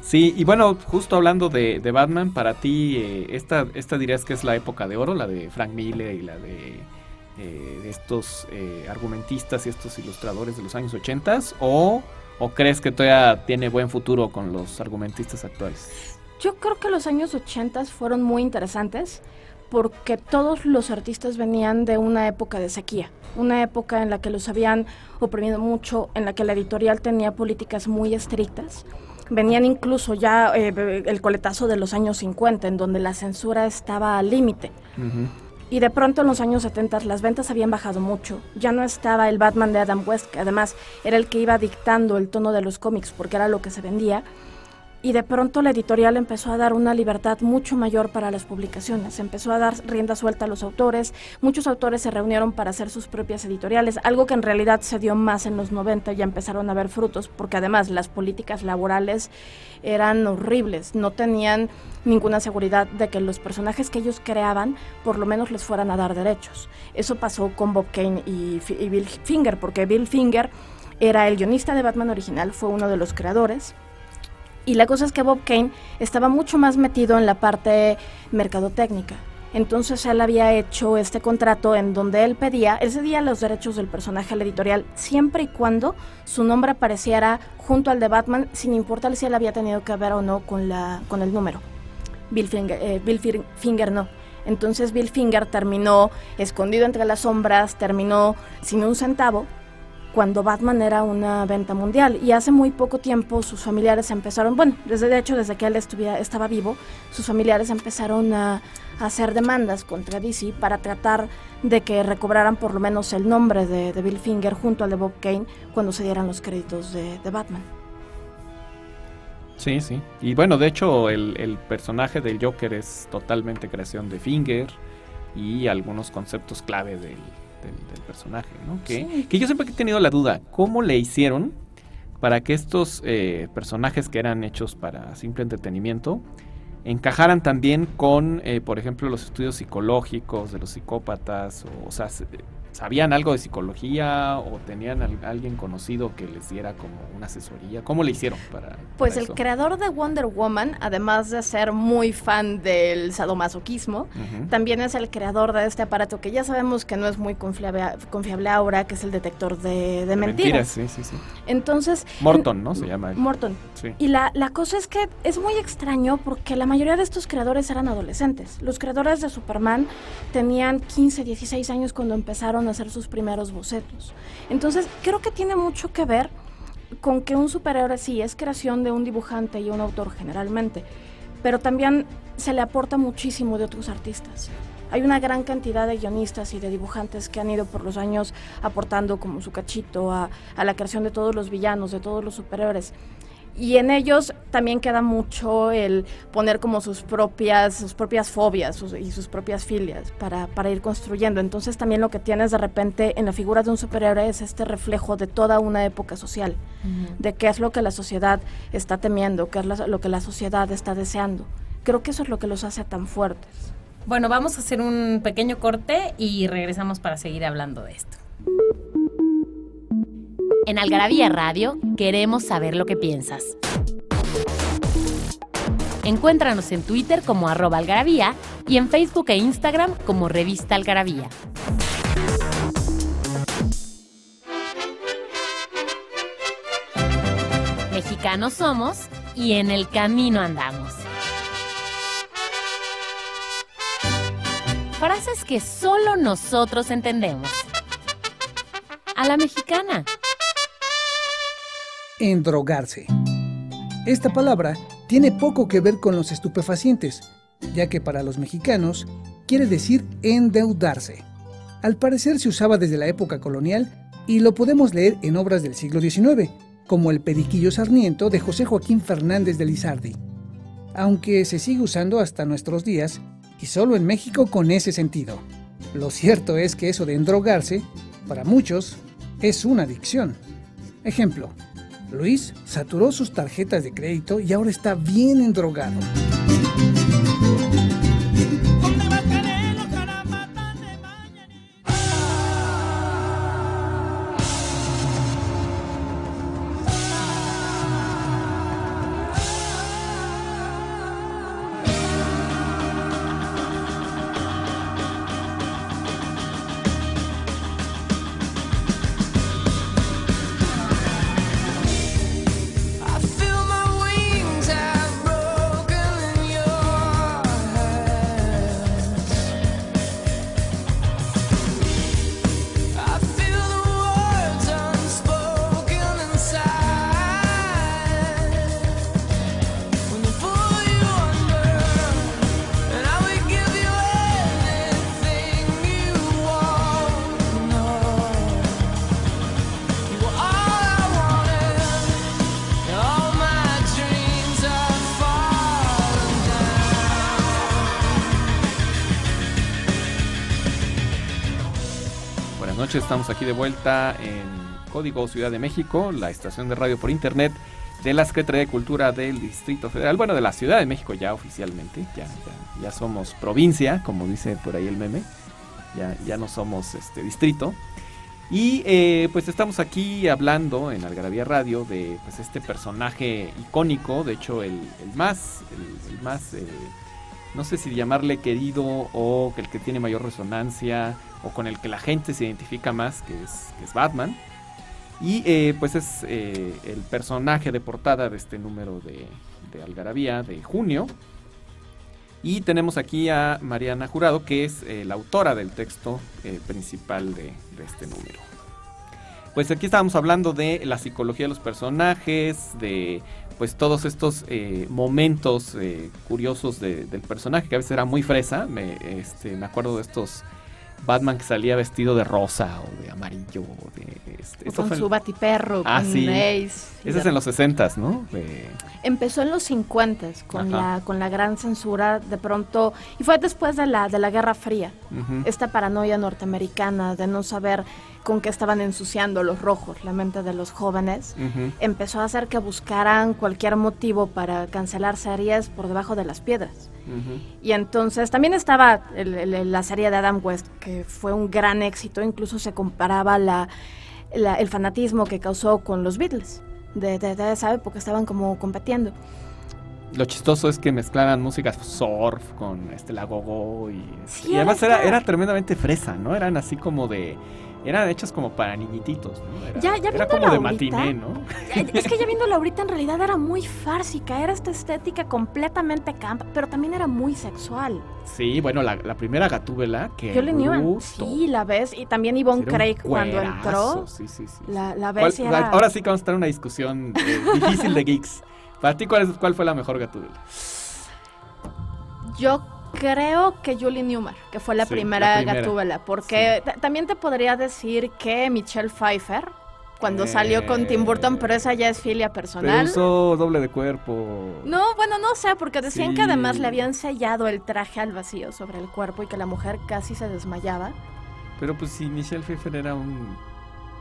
Sí, y bueno, justo hablando de, de Batman, para ti, eh, esta, esta dirías que es la época de oro, la de Frank Miller y la de, eh, de estos eh, argumentistas y estos ilustradores de los años 80 o, o crees que todavía tiene buen futuro con los argumentistas actuales? Yo creo que los años 80 fueron muy interesantes porque todos los artistas venían de una época de sequía, una época en la que los habían oprimido mucho, en la que la editorial tenía políticas muy estrictas. Venían incluso ya eh, el coletazo de los años 50, en donde la censura estaba al límite. Y de pronto en los años 70 las ventas habían bajado mucho. Ya no estaba el Batman de Adam West, que además era el que iba dictando el tono de los cómics porque era lo que se vendía. Y de pronto la editorial empezó a dar una libertad mucho mayor para las publicaciones. Empezó a dar rienda suelta a los autores. Muchos autores se reunieron para hacer sus propias editoriales, algo que en realidad se dio más en los 90 ya empezaron a ver frutos, porque además las políticas laborales eran horribles. No tenían ninguna seguridad de que los personajes que ellos creaban por lo menos les fueran a dar derechos. Eso pasó con Bob Kane y, Bill Finger, porque Bill Finger era el guionista de Batman original, fue uno de los creadores. Y la cosa es que Bob Kane estaba mucho más metido en la parte mercadotécnica. Entonces él había hecho este contrato en donde él pedía, él cedía los derechos del personaje al editorial siempre y cuando su nombre apareciera junto al de Batman, sin importar si él había tenido que ver o no con, la, con el número. Bill Finger, eh, Bill Finger no. Entonces Bill Finger terminó escondido entre las sombras, terminó sin un centavo cuando Batman era una venta mundial. Y hace muy poco tiempo sus familiares empezaron, bueno, desde de hecho desde que él estuviera, estaba vivo, sus familiares empezaron a, hacer demandas contra DC para tratar de que recobraran por lo menos el nombre de, Bill Finger junto al de Bob Kane cuando se dieran los créditos de, Batman. Sí, sí. Y bueno, de hecho el, personaje del Joker es totalmente creación de Finger y algunos conceptos clave del, del, personaje, ¿no? Que, que, yo siempre he tenido la duda, ¿cómo le hicieron para que estos eh, personajes que eran hechos para simple entretenimiento encajaran también con, eh, por ejemplo, los estudios psicológicos de los psicópatas, o, o sea, ¿Sabían algo de psicología o tenían a alguien conocido que les diera como una asesoría? ¿Cómo le hicieron para.? Pues el creador de Wonder Woman, además de ser muy fan del sadomasoquismo, también es el creador de este aparato que ya sabemos que no es muy confiable, confiable ahora, que es el detector de, de mentiras. mentiras. Sí, sí, sí. Entonces. Morton, ¿no? Se llama. Morton. Sí. Y la, la cosa es que es muy extraño porque la mayoría de estos creadores eran adolescentes. Los creadores de Superman tenían 15, 16 años cuando empezaron hacer sus primeros bocetos. Entonces, creo que tiene mucho que ver con que un superhéroe sí es creación de un dibujante y un autor generalmente, pero también se le aporta muchísimo de otros artistas. Hay una gran cantidad de guionistas y de dibujantes que han ido por los años aportando como su cachito a, a la creación de todos los villanos, de todos los superhéroes y en ellos también queda mucho el poner como sus propias, sus propias fobias y sus propias filias para, para, ir construyendo. Entonces también lo que tienes de repente en la figura de un superhéroe es este reflejo de toda una época social, de qué es lo que la sociedad está temiendo, qué es lo que la sociedad está deseando. Creo que eso es lo que los hace tan fuertes. Bueno, vamos a hacer un pequeño corte y regresamos para seguir hablando de esto. En Algarabía Radio queremos saber lo que piensas. Encuéntranos en Twitter como arroba algarabía y en Facebook e Instagram como revista algarabía. Mexicanos somos y en el camino andamos. Frases que solo nosotros entendemos. A la mexicana endrogarse. Esta palabra tiene poco que ver con los estupefacientes, ya que para los mexicanos quiere decir endeudarse. Al parecer se usaba desde la época colonial y lo podemos leer en obras del siglo XIX, como El Periquillo Sarmiento de José Joaquín Fernández de Lizardi. Aunque se sigue usando hasta nuestros días, y solo en México con ese sentido. Lo cierto es que eso de endrogarse, para muchos, es una adicción. Ejemplo, Luis saturó sus tarjetas de crédito y ahora está bien endrogado. Estamos aquí de vuelta en Código Ciudad de México, la estación de radio por internet de la Secretaría de Cultura del Distrito Federal, bueno, de la Ciudad de México ya oficialmente, ya, ya, somos provincia, como dice por ahí el meme, ya, ya no somos este distrito. Y eh, pues estamos aquí hablando en Algarabía Radio de pues este personaje icónico, de hecho el, más, el, más, eh, no sé si llamarle querido o el que tiene mayor resonancia o con el que la gente se identifica más, que es, Batman. Y eh, pues es eh, el personaje de portada de este número de, de Algarabía de junio. Y tenemos aquí a Mariana Jurado, que es eh, la autora del texto principal de, de, este número. pues aquí estábamos hablando de la psicología de los personajes, de pues todos estos eh, momentos eh, curiosos del personaje, que a veces era muy fresa. Me, este, me acuerdo de estos Batman que salía vestido de rosa o de amarillo. O de, este, con su batiperro, ah, con sí. Ese es en los 60 ¿no? Empezó en los 50 con la, con la gran censura de pronto, y fue después de la, de la Guerra Fría, esta paranoia norteamericana de no saber con qué estaban ensuciando los rojos la mente de los jóvenes, empezó a hacer que buscaran cualquier motivo para cancelar series por debajo de las piedras. Y entonces también estaba la serie de Adam West, que fue un gran éxito, incluso se comparaba la, el fanatismo que causó con los Beatles. De, de, esa época estaban como compitiendo. Lo chistoso es que mezclaban música surf con este la gogo y, y además era, era tremendamente fresa, ¿no? Eran así como de eran hechas como para niñititos, ¿no? Era, ya, ya era como de matiné, ¿no? Es que ya viéndolo ahorita en realidad era muy fársica, era esta estética completamente camp, pero también era muy sexual. Sí, bueno, la, primera gatúbela que Yo le Sí, la ves, y también Yvonne Craig cuando entró. Sí, sí, sí. La, la ves Ahora sí que vamos a estar en una discusión eh, difícil de *laughs* geeks. Para ti, ¿cuál, ¿cuál fue la mejor gatúbela? Yo Creo que Julie Newmar, que fue la, primera, Gatúbela, porque también te podría decir que Michelle Pfeiffer, cuando salió con Tim Burton, pero esa ya es filia personal. Pero usó doble de cuerpo. No, bueno, no sé, porque decían que además le habían sellado el traje al vacío sobre el cuerpo y que la mujer casi se desmayaba. Pero pues sí, Michelle Pfeiffer era un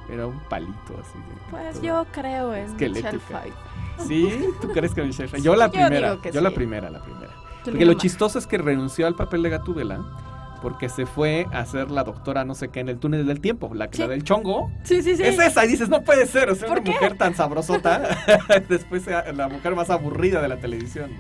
era un palito así. pues yo creo en Michelle Pfeiffer. ¿Sí? ¿Tú crees que Michelle Pfeiffer? Yo la primera, yo, la primera, la primera. Porque lo chistoso es que renunció al papel de Gatúbela porque se fue a hacer la doctora no sé qué en el túnel del tiempo, la, la del chongo. Sí, sí, sí. Es esa, y dices, no puede ser, o sea, una mujer tan sabrosota, *laughs* *laughs* después la mujer más aburrida de la televisión.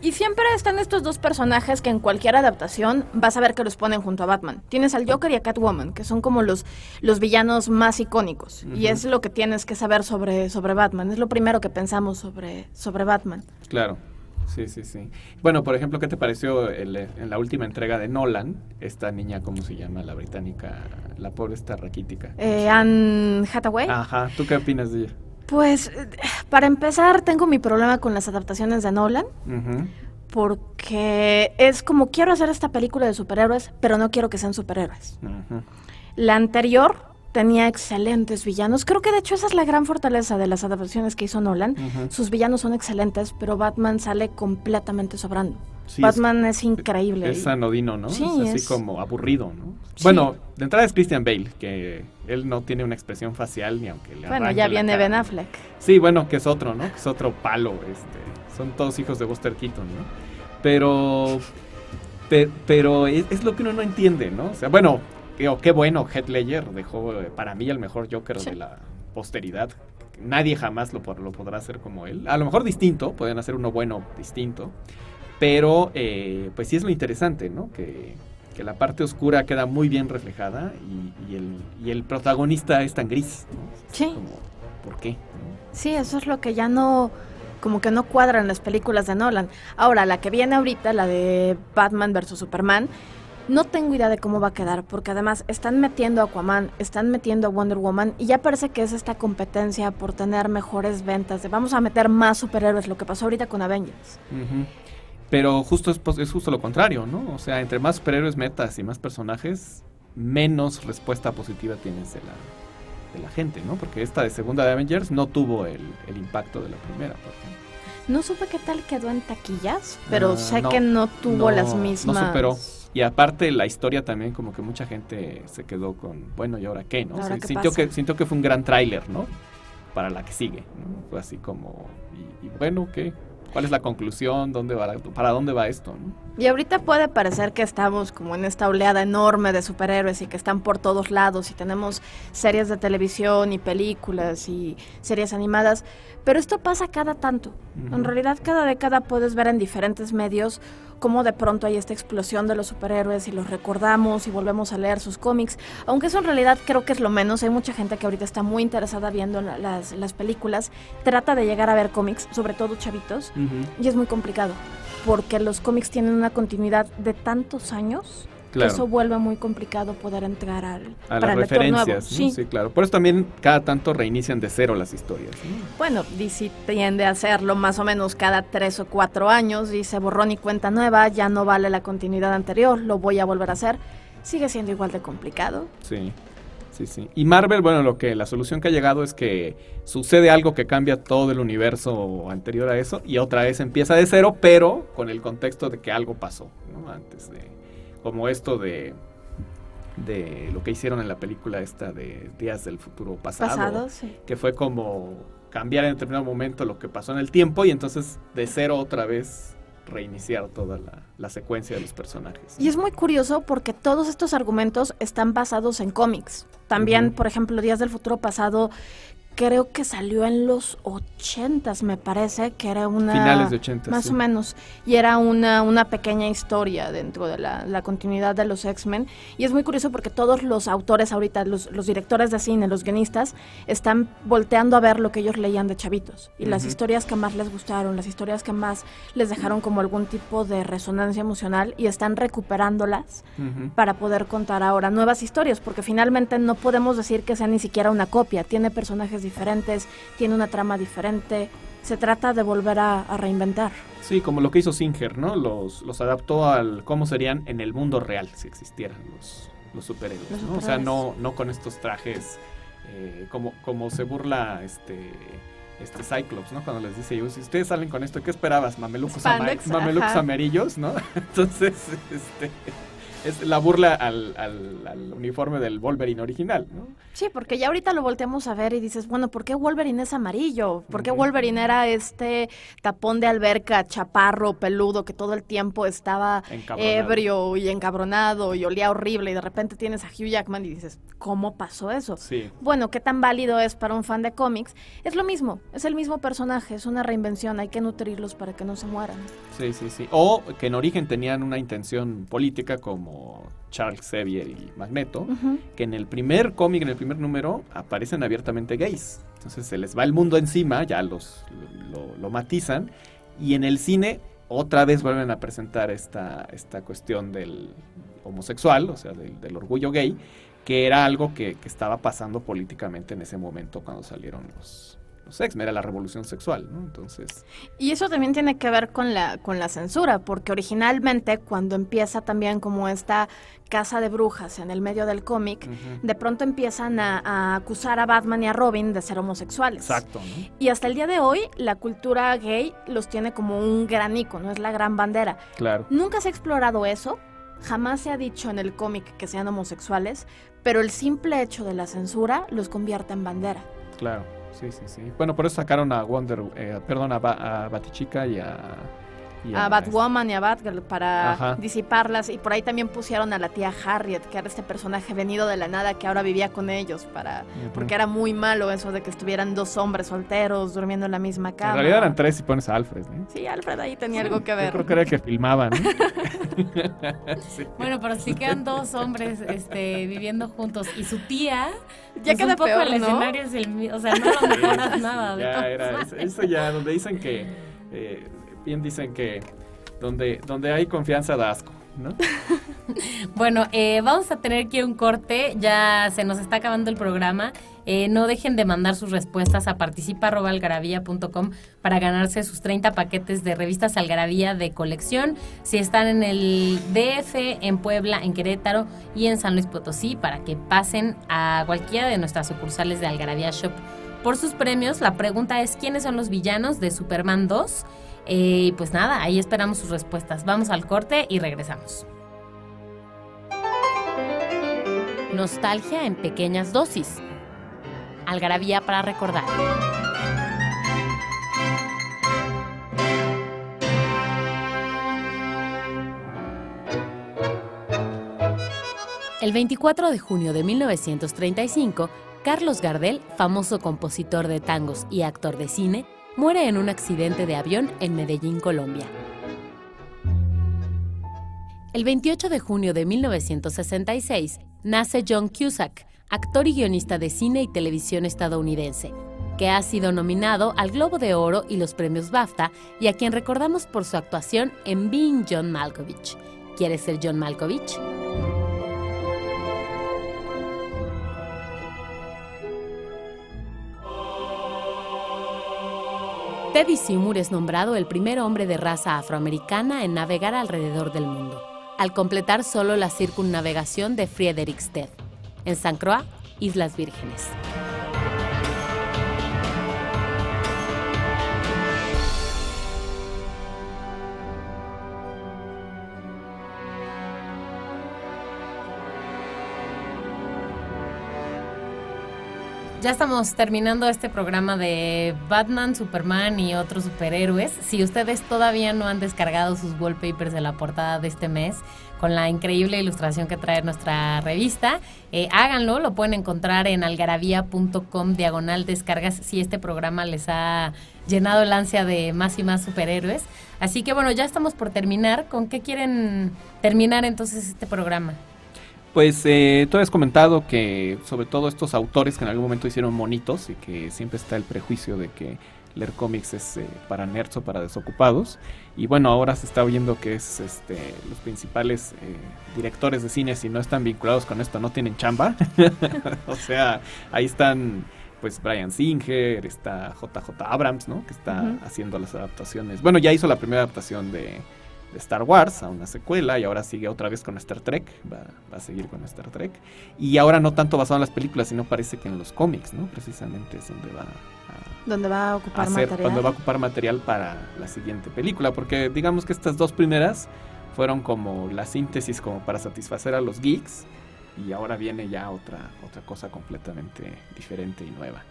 Y siempre están estos dos personajes que en cualquier adaptación vas a ver que los ponen junto a Batman. Tienes al Joker y a Catwoman, que son como los, los villanos más icónicos. Y es lo que tienes que saber sobre, sobre Batman. Es lo primero que pensamos sobre, sobre Batman. Claro. Sí, sí, sí. Bueno, por ejemplo, ¿qué te pareció en la última entrega de Nolan? Esta niña, ¿cómo se llama? La británica, la pobre esta raquítica. Eh, Anne Hathaway. Ajá, ¿tú qué opinas de ella? Pues, para empezar, tengo mi problema con las adaptaciones de Nolan. Porque es como quiero hacer esta película de superhéroes, pero no quiero que sean superhéroes. La anterior tenía excelentes villanos. Creo que de hecho esa es la gran fortaleza de las adaptaciones que hizo Nolan. Sus villanos son excelentes, pero Batman sale completamente sobrando. Batman es, increíble. Es, anodino, ¿no? Sí, es así como aburrido, ¿no? Bueno, de entrada es Christian Bale, que él no tiene una expresión facial ni aunque le Bueno, ya viene Ben Affleck. Sí, bueno, que es otro, ¿no? Que es otro palo, este. Son todos hijos de Buster Keaton, ¿no? Pero pero es, es, lo que uno no entiende, ¿no? O sea, bueno, qué bueno, Heath Ledger dejó eh, para mí el mejor Joker de la posteridad. Nadie jamás lo, lo, podrá hacer como él. A lo mejor distinto, pueden hacer uno bueno distinto. Pero, eh, pues sí es lo interesante, ¿no? Que, la parte oscura queda muy bien reflejada y, el, y el, protagonista es tan gris. Sí. ¿Por qué? Sí, eso es lo que ya no como que no cuadra en las películas de Nolan. Ahora, la que viene ahorita, la de Batman vs. Superman, no tengo idea de cómo va a quedar, porque además están metiendo a Aquaman, están metiendo a Wonder Woman y ya parece que es esta competencia por tener mejores ventas, de vamos a meter más superhéroes, lo que pasó ahorita con Avengers. Pero justo es, es, justo lo contrario, ¿no? O sea, entre más superhéroes metas y más personajes, menos respuesta positiva tienes de la, de la gente, ¿no? Porque esta de segunda de Avengers no tuvo el, impacto de la primera, por ejemplo. No supe qué tal quedó en taquillas, pero ah, sé que no tuvo las mismas. No superó. Y aparte la historia también como que mucha gente se quedó con, bueno, ¿y ahora qué? ¿no? sintió, que, sintió que fue un gran tráiler, ¿no? Para la que sigue. ¿no? Fue así como, y, bueno, ¿qué? ¿Cuál es la conclusión? ¿Dónde va, ¿Para dónde va esto? Y ahorita puede parecer que estamos como en esta oleada enorme de superhéroes y que están por todos lados y tenemos series de televisión y películas y series animadas, pero esto pasa cada tanto. En realidad cada década puedes ver en diferentes medios cómo de pronto hay esta explosión de los superhéroes y los recordamos y volvemos a leer sus cómics, aunque eso en realidad creo que es lo menos, hay mucha gente que ahorita está muy interesada viendo las, las películas, trata de llegar a ver cómics, sobre todo chavitos, y es muy complicado, porque los cómics tienen una continuidad de tantos años Eso vuelve muy complicado poder entrar al a para las referencias. Sí. sí. claro. Por eso también cada tanto reinician de cero las historias. Bueno, DC tiende a hacerlo más o menos cada tres o cuatro años. Dice borrón y cuenta nueva, ya no vale la continuidad anterior, lo voy a volver a hacer. Sigue siendo igual de complicado. Sí. Sí, sí. Y Marvel, bueno, lo que la solución que ha llegado es que sucede algo que cambia todo el universo anterior a eso y otra vez empieza de cero, pero con el contexto de que algo pasó, ¿no? Antes de como esto de de lo que hicieron en la película esta de Días del futuro pasado, pasado sí. que fue como cambiar en determinado momento lo que pasó en el tiempo y entonces de cero otra vez reiniciar toda la, secuencia de los personajes. Y es muy curioso porque todos estos argumentos están basados en cómics. También, por ejemplo, Días del Futuro Pasado creo que salió en los ochentas, me parece, que era una... Finales de ochentas. Más o menos. Y era una, una pequeña historia dentro de la, continuidad de los X-Men. Y es muy curioso porque todos los autores ahorita, los, los, directores de cine, los guionistas, están volteando a ver lo que ellos leían de chavitos. Y las historias que más les gustaron, las historias que más les dejaron como algún tipo de resonancia emocional y están recuperándolas para poder contar ahora nuevas historias. Porque finalmente no podemos decir que sea ni siquiera una copia. Tiene personajes diferentes, tiene una trama diferente. Se trata de volver a, reinventar. Sí, como lo que hizo Singer, ¿no? Los, los adaptó al cómo serían en el mundo real si existieran los, los superhéroes, ¿no? O sea, no, no con estos trajes eh, como, como se burla este este Cyclops, ¿no? Cuando les dice, si ustedes salen con esto, ¿qué esperabas? Mamelucos, mamelucos amarillos, ¿no? *laughs* Entonces, este es la burla al, al, uniforme del Wolverine original, ¿no? Sí, porque ya ahorita lo volteamos a ver y dices, bueno, ¿por qué Wolverine es amarillo? ¿Por qué Wolverine era este tapón de alberca, chaparro, peludo, que todo el tiempo estaba ebrio y encabronado y olía horrible y de repente tienes a Hugh Jackman y dices, ¿cómo pasó eso? Sí. Bueno, ¿qué tan válido es para un fan de cómics? Es lo mismo, es el mismo personaje, es una reinvención, hay que nutrirlos para que no se mueran. Sí, sí, sí. O que en origen tenían una intención política como Charles Xavier y Magneto, que en el primer cómic, en el primer número, aparecen abiertamente gays. Entonces se les va el mundo encima, ya los lo, matizan, y en el cine otra vez vuelven a presentar esta, esta cuestión del homosexual, o sea, del, orgullo gay, que era algo que, que estaba pasando políticamente en ese momento cuando salieron los, sex, era la revolución sexual, ¿no? Entonces... Y eso también tiene que ver con la, con la censura, porque originalmente cuando empieza también como esta casa de brujas en el medio del cómic, de pronto empiezan a, acusar a Batman y a Robin de ser homosexuales. Exacto. Y hasta el día de hoy la cultura gay los tiene como un gran icono, es la gran bandera. Claro. Nunca se ha explorado eso, jamás se ha dicho en el cómic que sean homosexuales, pero el simple hecho de la censura los convierte en bandera. Claro. Sí, sí, sí. Bueno, por eso sacaron a Wonder, eh, perdón, a, a Batichica y a a, Batwoman y a Batgirl para disiparlas. Y por ahí también pusieron a la tía Harriet que era este personaje venido de la nada que ahora vivía con ellos para porque era muy malo eso de que estuvieran dos hombres solteros durmiendo en la misma cama. en realidad eran tres si pones a Alfred ¿eh? sí Alfred ahí tenía algo que ver. yo creo que era el que filmaban *laughs* bueno pero sí quedan dos hombres este viviendo juntos y su tía ya pues, queda un poco el escenario es el o sea no lo mejoras nada ya era eso, ya donde dicen que eh, bien dicen que donde, donde hay confianza da asco. ¿No? *laughs* bueno, eh, vamos a tener aquí un corte, ya se nos está acabando el programa. Eh, no dejen de mandar sus respuestas a participa.algarabía.com para ganarse sus 30 paquetes de revistas Algarabía de colección. Si están en el DF, en Puebla, en Querétaro y en San Luis Potosí, para que pasen a cualquiera de nuestras sucursales de Algarabía Shop por sus premios. La pregunta es: ¿quiénes son los villanos de Superman 2? Eh, y pues nada, ahí esperamos sus respuestas. Vamos al corte y regresamos. Nostalgia en pequeñas dosis. Algarabía para recordar. El 24 de junio de 1935, Carlos Gardel, famoso compositor de tangos y actor de cine, muere en un accidente de avión en Medellín, Colombia. El 28 de junio de 1966 nace John Cusack, actor y guionista de cine y televisión estadounidense, que ha sido nominado al Globo de Oro y los premios BAFTA y a quien recordamos por su actuación en Being John Malkovich. ¿Quieres ser John Malkovich? Teddy Seymour es nombrado el primer hombre de raza afroamericana en navegar alrededor del mundo, al completar solo la circunnavegación de Frederikstead, en San Croix, Islas Vírgenes. Ya estamos terminando este programa de Batman, Superman y otros superhéroes. Si ustedes todavía no han descargado sus wallpapers de la portada de este mes, con la increíble ilustración que trae nuestra revista, eh, háganlo, lo pueden encontrar en algarabía.com diagonal descargas si este programa les ha llenado el ansia de más y más superhéroes. Así que bueno, ya estamos por terminar. ¿Con qué quieren terminar entonces este programa? Pues eh, tú has comentado que sobre todo estos autores que en algún momento hicieron monitos y que siempre está el prejuicio de que leer cómics es eh, para nerds o para desocupados. Y bueno, ahora se está oyendo que es este los principales eh, directores de cine si no están vinculados con esto no tienen chamba. *laughs* o sea, ahí están pues Brian Singer, está JJ Abrams, ¿no? Que está haciendo las adaptaciones. Bueno, ya hizo la primera adaptación de de Star Wars a una secuela y ahora sigue otra vez con Star Trek, va, a seguir con Star Trek. Y ahora no tanto basado en las películas, sino parece que en los cómics, ¿no? Precisamente es donde va a... Donde va a ocupar material. Donde va a ocupar material para la siguiente película, porque digamos que estas dos primeras fueron como la síntesis como para satisfacer a los geeks y ahora viene ya otra, otra cosa completamente diferente y nueva.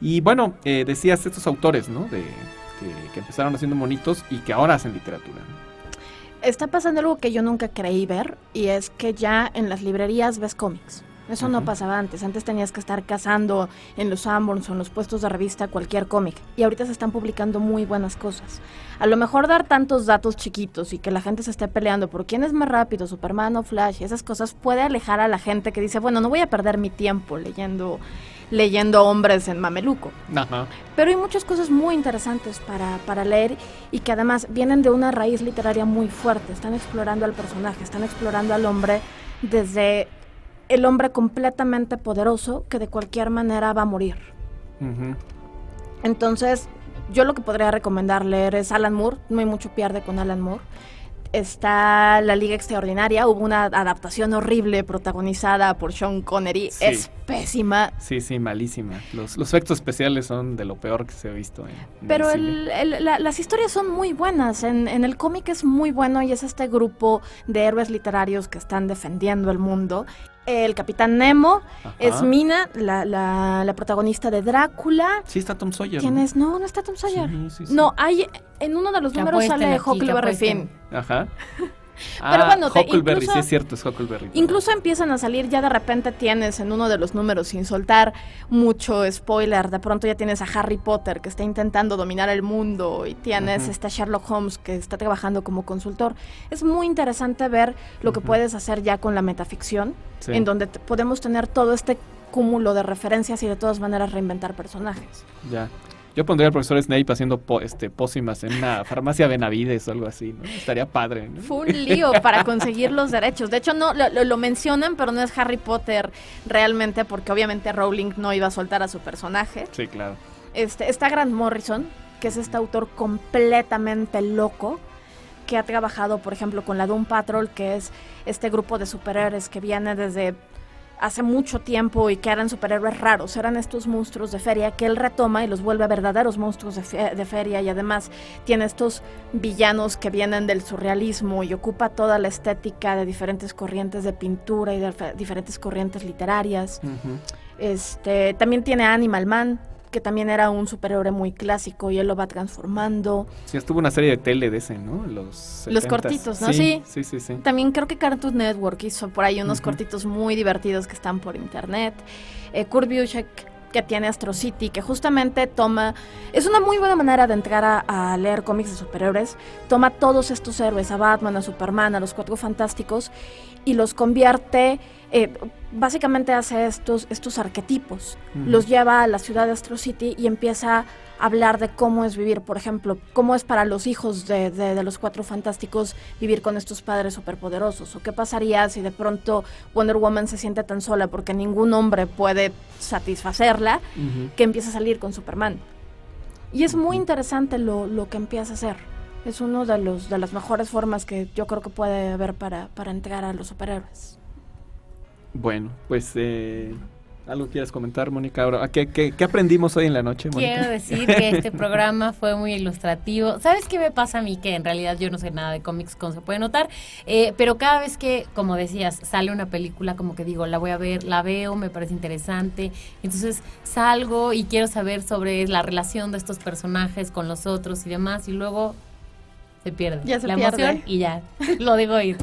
Y bueno, eh, decías estos autores, ¿no? De, que, que, empezaron haciendo monitos y que ahora hacen literatura. ¿no? Está pasando algo que yo nunca creí ver y es que ya en las librerías ves cómics. Eso no pasaba antes. Antes tenías que estar cazando en los Sanborns o en los puestos de revista cualquier cómic. Y ahorita se están publicando muy buenas cosas. A lo mejor dar tantos datos chiquitos y que la gente se esté peleando por quién es más rápido, Superman o Flash, esas cosas puede alejar a la gente que dice, bueno, no voy a perder mi tiempo leyendo leyendo hombres en mameluco. Pero hay muchas cosas muy interesantes para, para leer y que además vienen de una raíz literaria muy fuerte. Están explorando al personaje, están explorando al hombre desde el hombre completamente poderoso que de cualquier manera va a morir. Entonces, yo lo que podría recomendar leer es Alan Moore. No hay mucho pierde con Alan Moore está La Liga Extraordinaria. Hubo una adaptación horrible protagonizada por Sean Connery. Es pésima. Sí, sí, malísima. Los, efectos especiales son de lo peor que se ha visto. Pero las historias son muy buenas. En, el cómic es muy bueno y es este grupo de héroes literarios que están defendiendo el mundo el Capitán Nemo, es Mina, la, la, protagonista de Drácula. Sí, está Tom Sawyer. ¿Quién es? No, no está Tom Sawyer. no, hay, en uno de los números sale Huckleberry Finn. Ajá. *laughs* Pero ah, bueno, Huckleberry, incluso, sí es cierto, es Huckleberry. Incluso empiezan a salir, ya de repente tienes en uno de los números, sin soltar mucho spoiler, de pronto ya tienes a Harry Potter que está intentando dominar el mundo y tienes este Sherlock Holmes que está trabajando como consultor. Es muy interesante ver lo que puedes hacer ya con la metaficción, en donde podemos tener todo este cúmulo de referencias y de todas maneras reinventar personajes. Ya. Yo pondría al profesor Snape haciendo este, pócimas en una farmacia Benavides o algo así, ¿no? Estaría padre, ¿no? Fue un lío para conseguir los derechos. De hecho, no lo, lo, mencionan, pero no es Harry Potter realmente, porque obviamente Rowling no iba a soltar a su personaje. Sí, claro. Este, está Grant Morrison, que es este autor completamente loco, que ha trabajado, por ejemplo, con la Doom Patrol, que es este grupo de superhéroes que viene desde hace mucho tiempo y que eran superhéroes raros, eran estos monstruos de feria que él retoma y los vuelve verdaderos monstruos de, feria y además tiene estos villanos que vienen del surrealismo y ocupa toda la estética de diferentes corrientes de pintura y de diferentes corrientes literarias. Este, también tiene Animal Man, que también era un superhéroe muy clásico y él lo va transformando. Sí, estuvo una serie de tele de ese, ¿no? Los, Los cortitos, ¿no? Sí, sí, sí, sí, También creo que Cartoon Network hizo por ahí unos cortitos muy divertidos que están por internet. Eh, Kurt Busiek que tiene Astro City, que justamente toma, es una muy buena manera de entrar a, a, leer cómics de superhéroes, toma todos estos héroes, a Batman, a Superman, a los Cuatro Fantásticos, y los convierte eh, básicamente hace estos, estos arquetipos, los lleva a la ciudad de Astro City y empieza a hablar de cómo es vivir, por ejemplo, cómo es para los hijos de, de, los cuatro fantásticos vivir con estos padres superpoderosos, o qué pasaría si de pronto Wonder Woman se siente tan sola porque ningún hombre puede satisfacerla, que empieza a salir con Superman. Y es muy interesante lo, lo que empieza a hacer. Es uno de los de las mejores formas que yo creo que puede haber para, para entregar a los superhéroes. Bueno, pues eh, ¿Algo quieres comentar, Mónica? Ahora, ¿qué, qué, qué aprendimos hoy en la noche, Mónica? Quiero decir que este programa fue muy ilustrativo. ¿Sabes qué me pasa a mí? Que en realidad yo no sé nada de cómics, como se puede notar. Eh, pero cada vez que, como decías, sale una película, como que digo, la voy a ver, la veo, me parece interesante. Entonces salgo y quiero saber sobre la relación de estos personajes con los otros y demás. Y luego se pierde Ya se la pierde. emoción y ya *laughs* lo digo ir.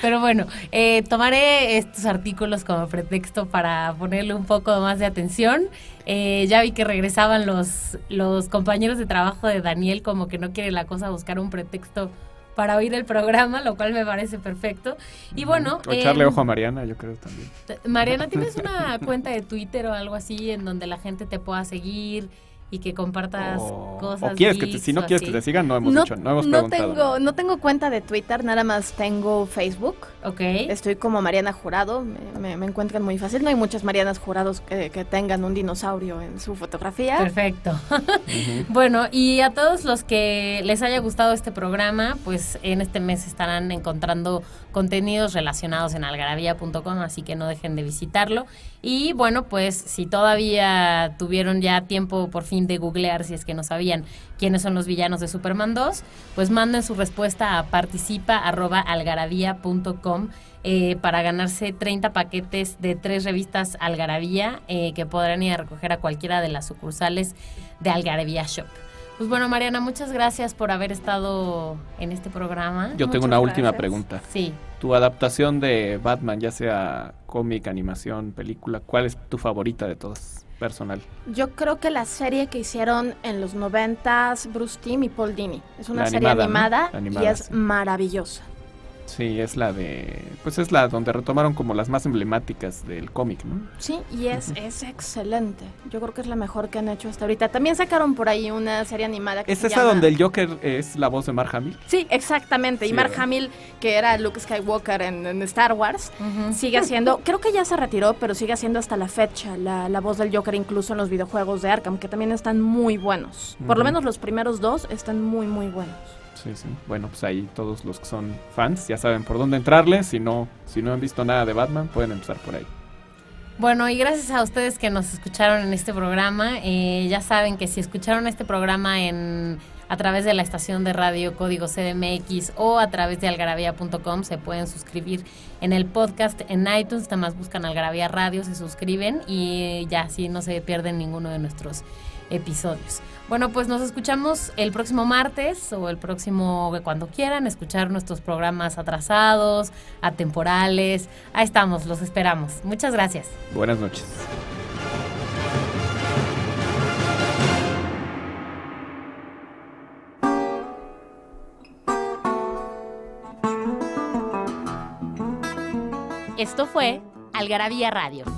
Pero bueno, eh, tomaré estos artículos como pretexto para ponerle un poco más de atención. Eh, ya vi que regresaban los, los compañeros de trabajo de Daniel, como que no quiere la cosa buscar un pretexto para oír el programa, lo cual me parece perfecto. Y bueno, O echarle eh, ojo a Mariana, yo creo también. Mariana, ¿tienes *laughs* una cuenta de Twitter o algo así en donde la gente te pueda seguir y que compartas O, cosas? o quieres que te, si no quieres así? que te sigan, no hemos no, dicho, no hemos no preguntado. tengo, no tengo cuenta de Twitter, nada más tengo Facebook. Ok. Estoy como Mariana Jurado, me, me- me encuentran muy fácil. No hay muchas Marianas Jurados que, que tengan un dinosaurio en su fotografía. Perfecto. *laughs* Ujú. Bueno, y a todos los que les haya gustado este programa, pues en este mes estarán encontrando contenidos relacionados en algarabía.com, así que no dejen de visitarlo. Y bueno, pues si todavía tuvieron ya tiempo por fin de googlear, si es que no sabían quiénes son los villanos de Superman 2, pues manden su respuesta a participa.algarabía.com eh, para ganarse 30 paquetes de tres revistas Algarabía eh, que podrán ir a recoger a cualquiera de las sucursales de Algarabía Shop. Pues bueno, Mariana, muchas gracias por haber estado en este programa. Yo tengo una última pregunta. Sí. Tu adaptación de Batman, ya sea cómic, animación, película, ¿cuál es tu favorita de todas? Personal. Yo creo que la serie que hicieron en los noventas, Bruce Timm y Paul Dini. Es una La serie animada, ¿no? animada, La y es sí. maravillosa. Sí, es la de. Pues es la donde retomaron como las más emblemáticas del cómic, ¿no? Sí, y es, es excelente. Yo creo que es la mejor que han hecho hasta ahorita. También sacaron por ahí una serie animada que ¿Es se esa llama- donde el Joker es la voz de Mark Hamill? Sí, exactamente. Sí, y Mark ¿verdad? Hamill, que era Luke Skywalker en, en Star Wars, sigue *laughs* haciendo, creo que ya se retiró, pero sigue haciendo hasta la fecha la, la voz del Joker incluso en los videojuegos de Arkham, que también están muy buenos. Por lo menos los primeros dos están muy, muy buenos. Sí, sí. Bueno, pues ahí todos los que son fans ya saben por dónde entrarle. Si no, si no han visto nada de Batman, pueden empezar por ahí. Bueno, y gracias a ustedes que nos escucharon en este programa. Eh, ya saben que si escucharon este programa en a través de la estación de radio Código CDMX o a través de algarabía.com se pueden suscribir en el podcast en iTunes, nada buscan Algarabía Radio, se suscriben y ya así no se pierden ninguno de nuestros episodios. Bueno, pues nos escuchamos el próximo martes o el próximo cuando quieran escuchar nuestros programas atrasados, atemporales. Ahí estamos, los esperamos. Muchas gracias. Buenas noches. Esto fue Algarabía Radio.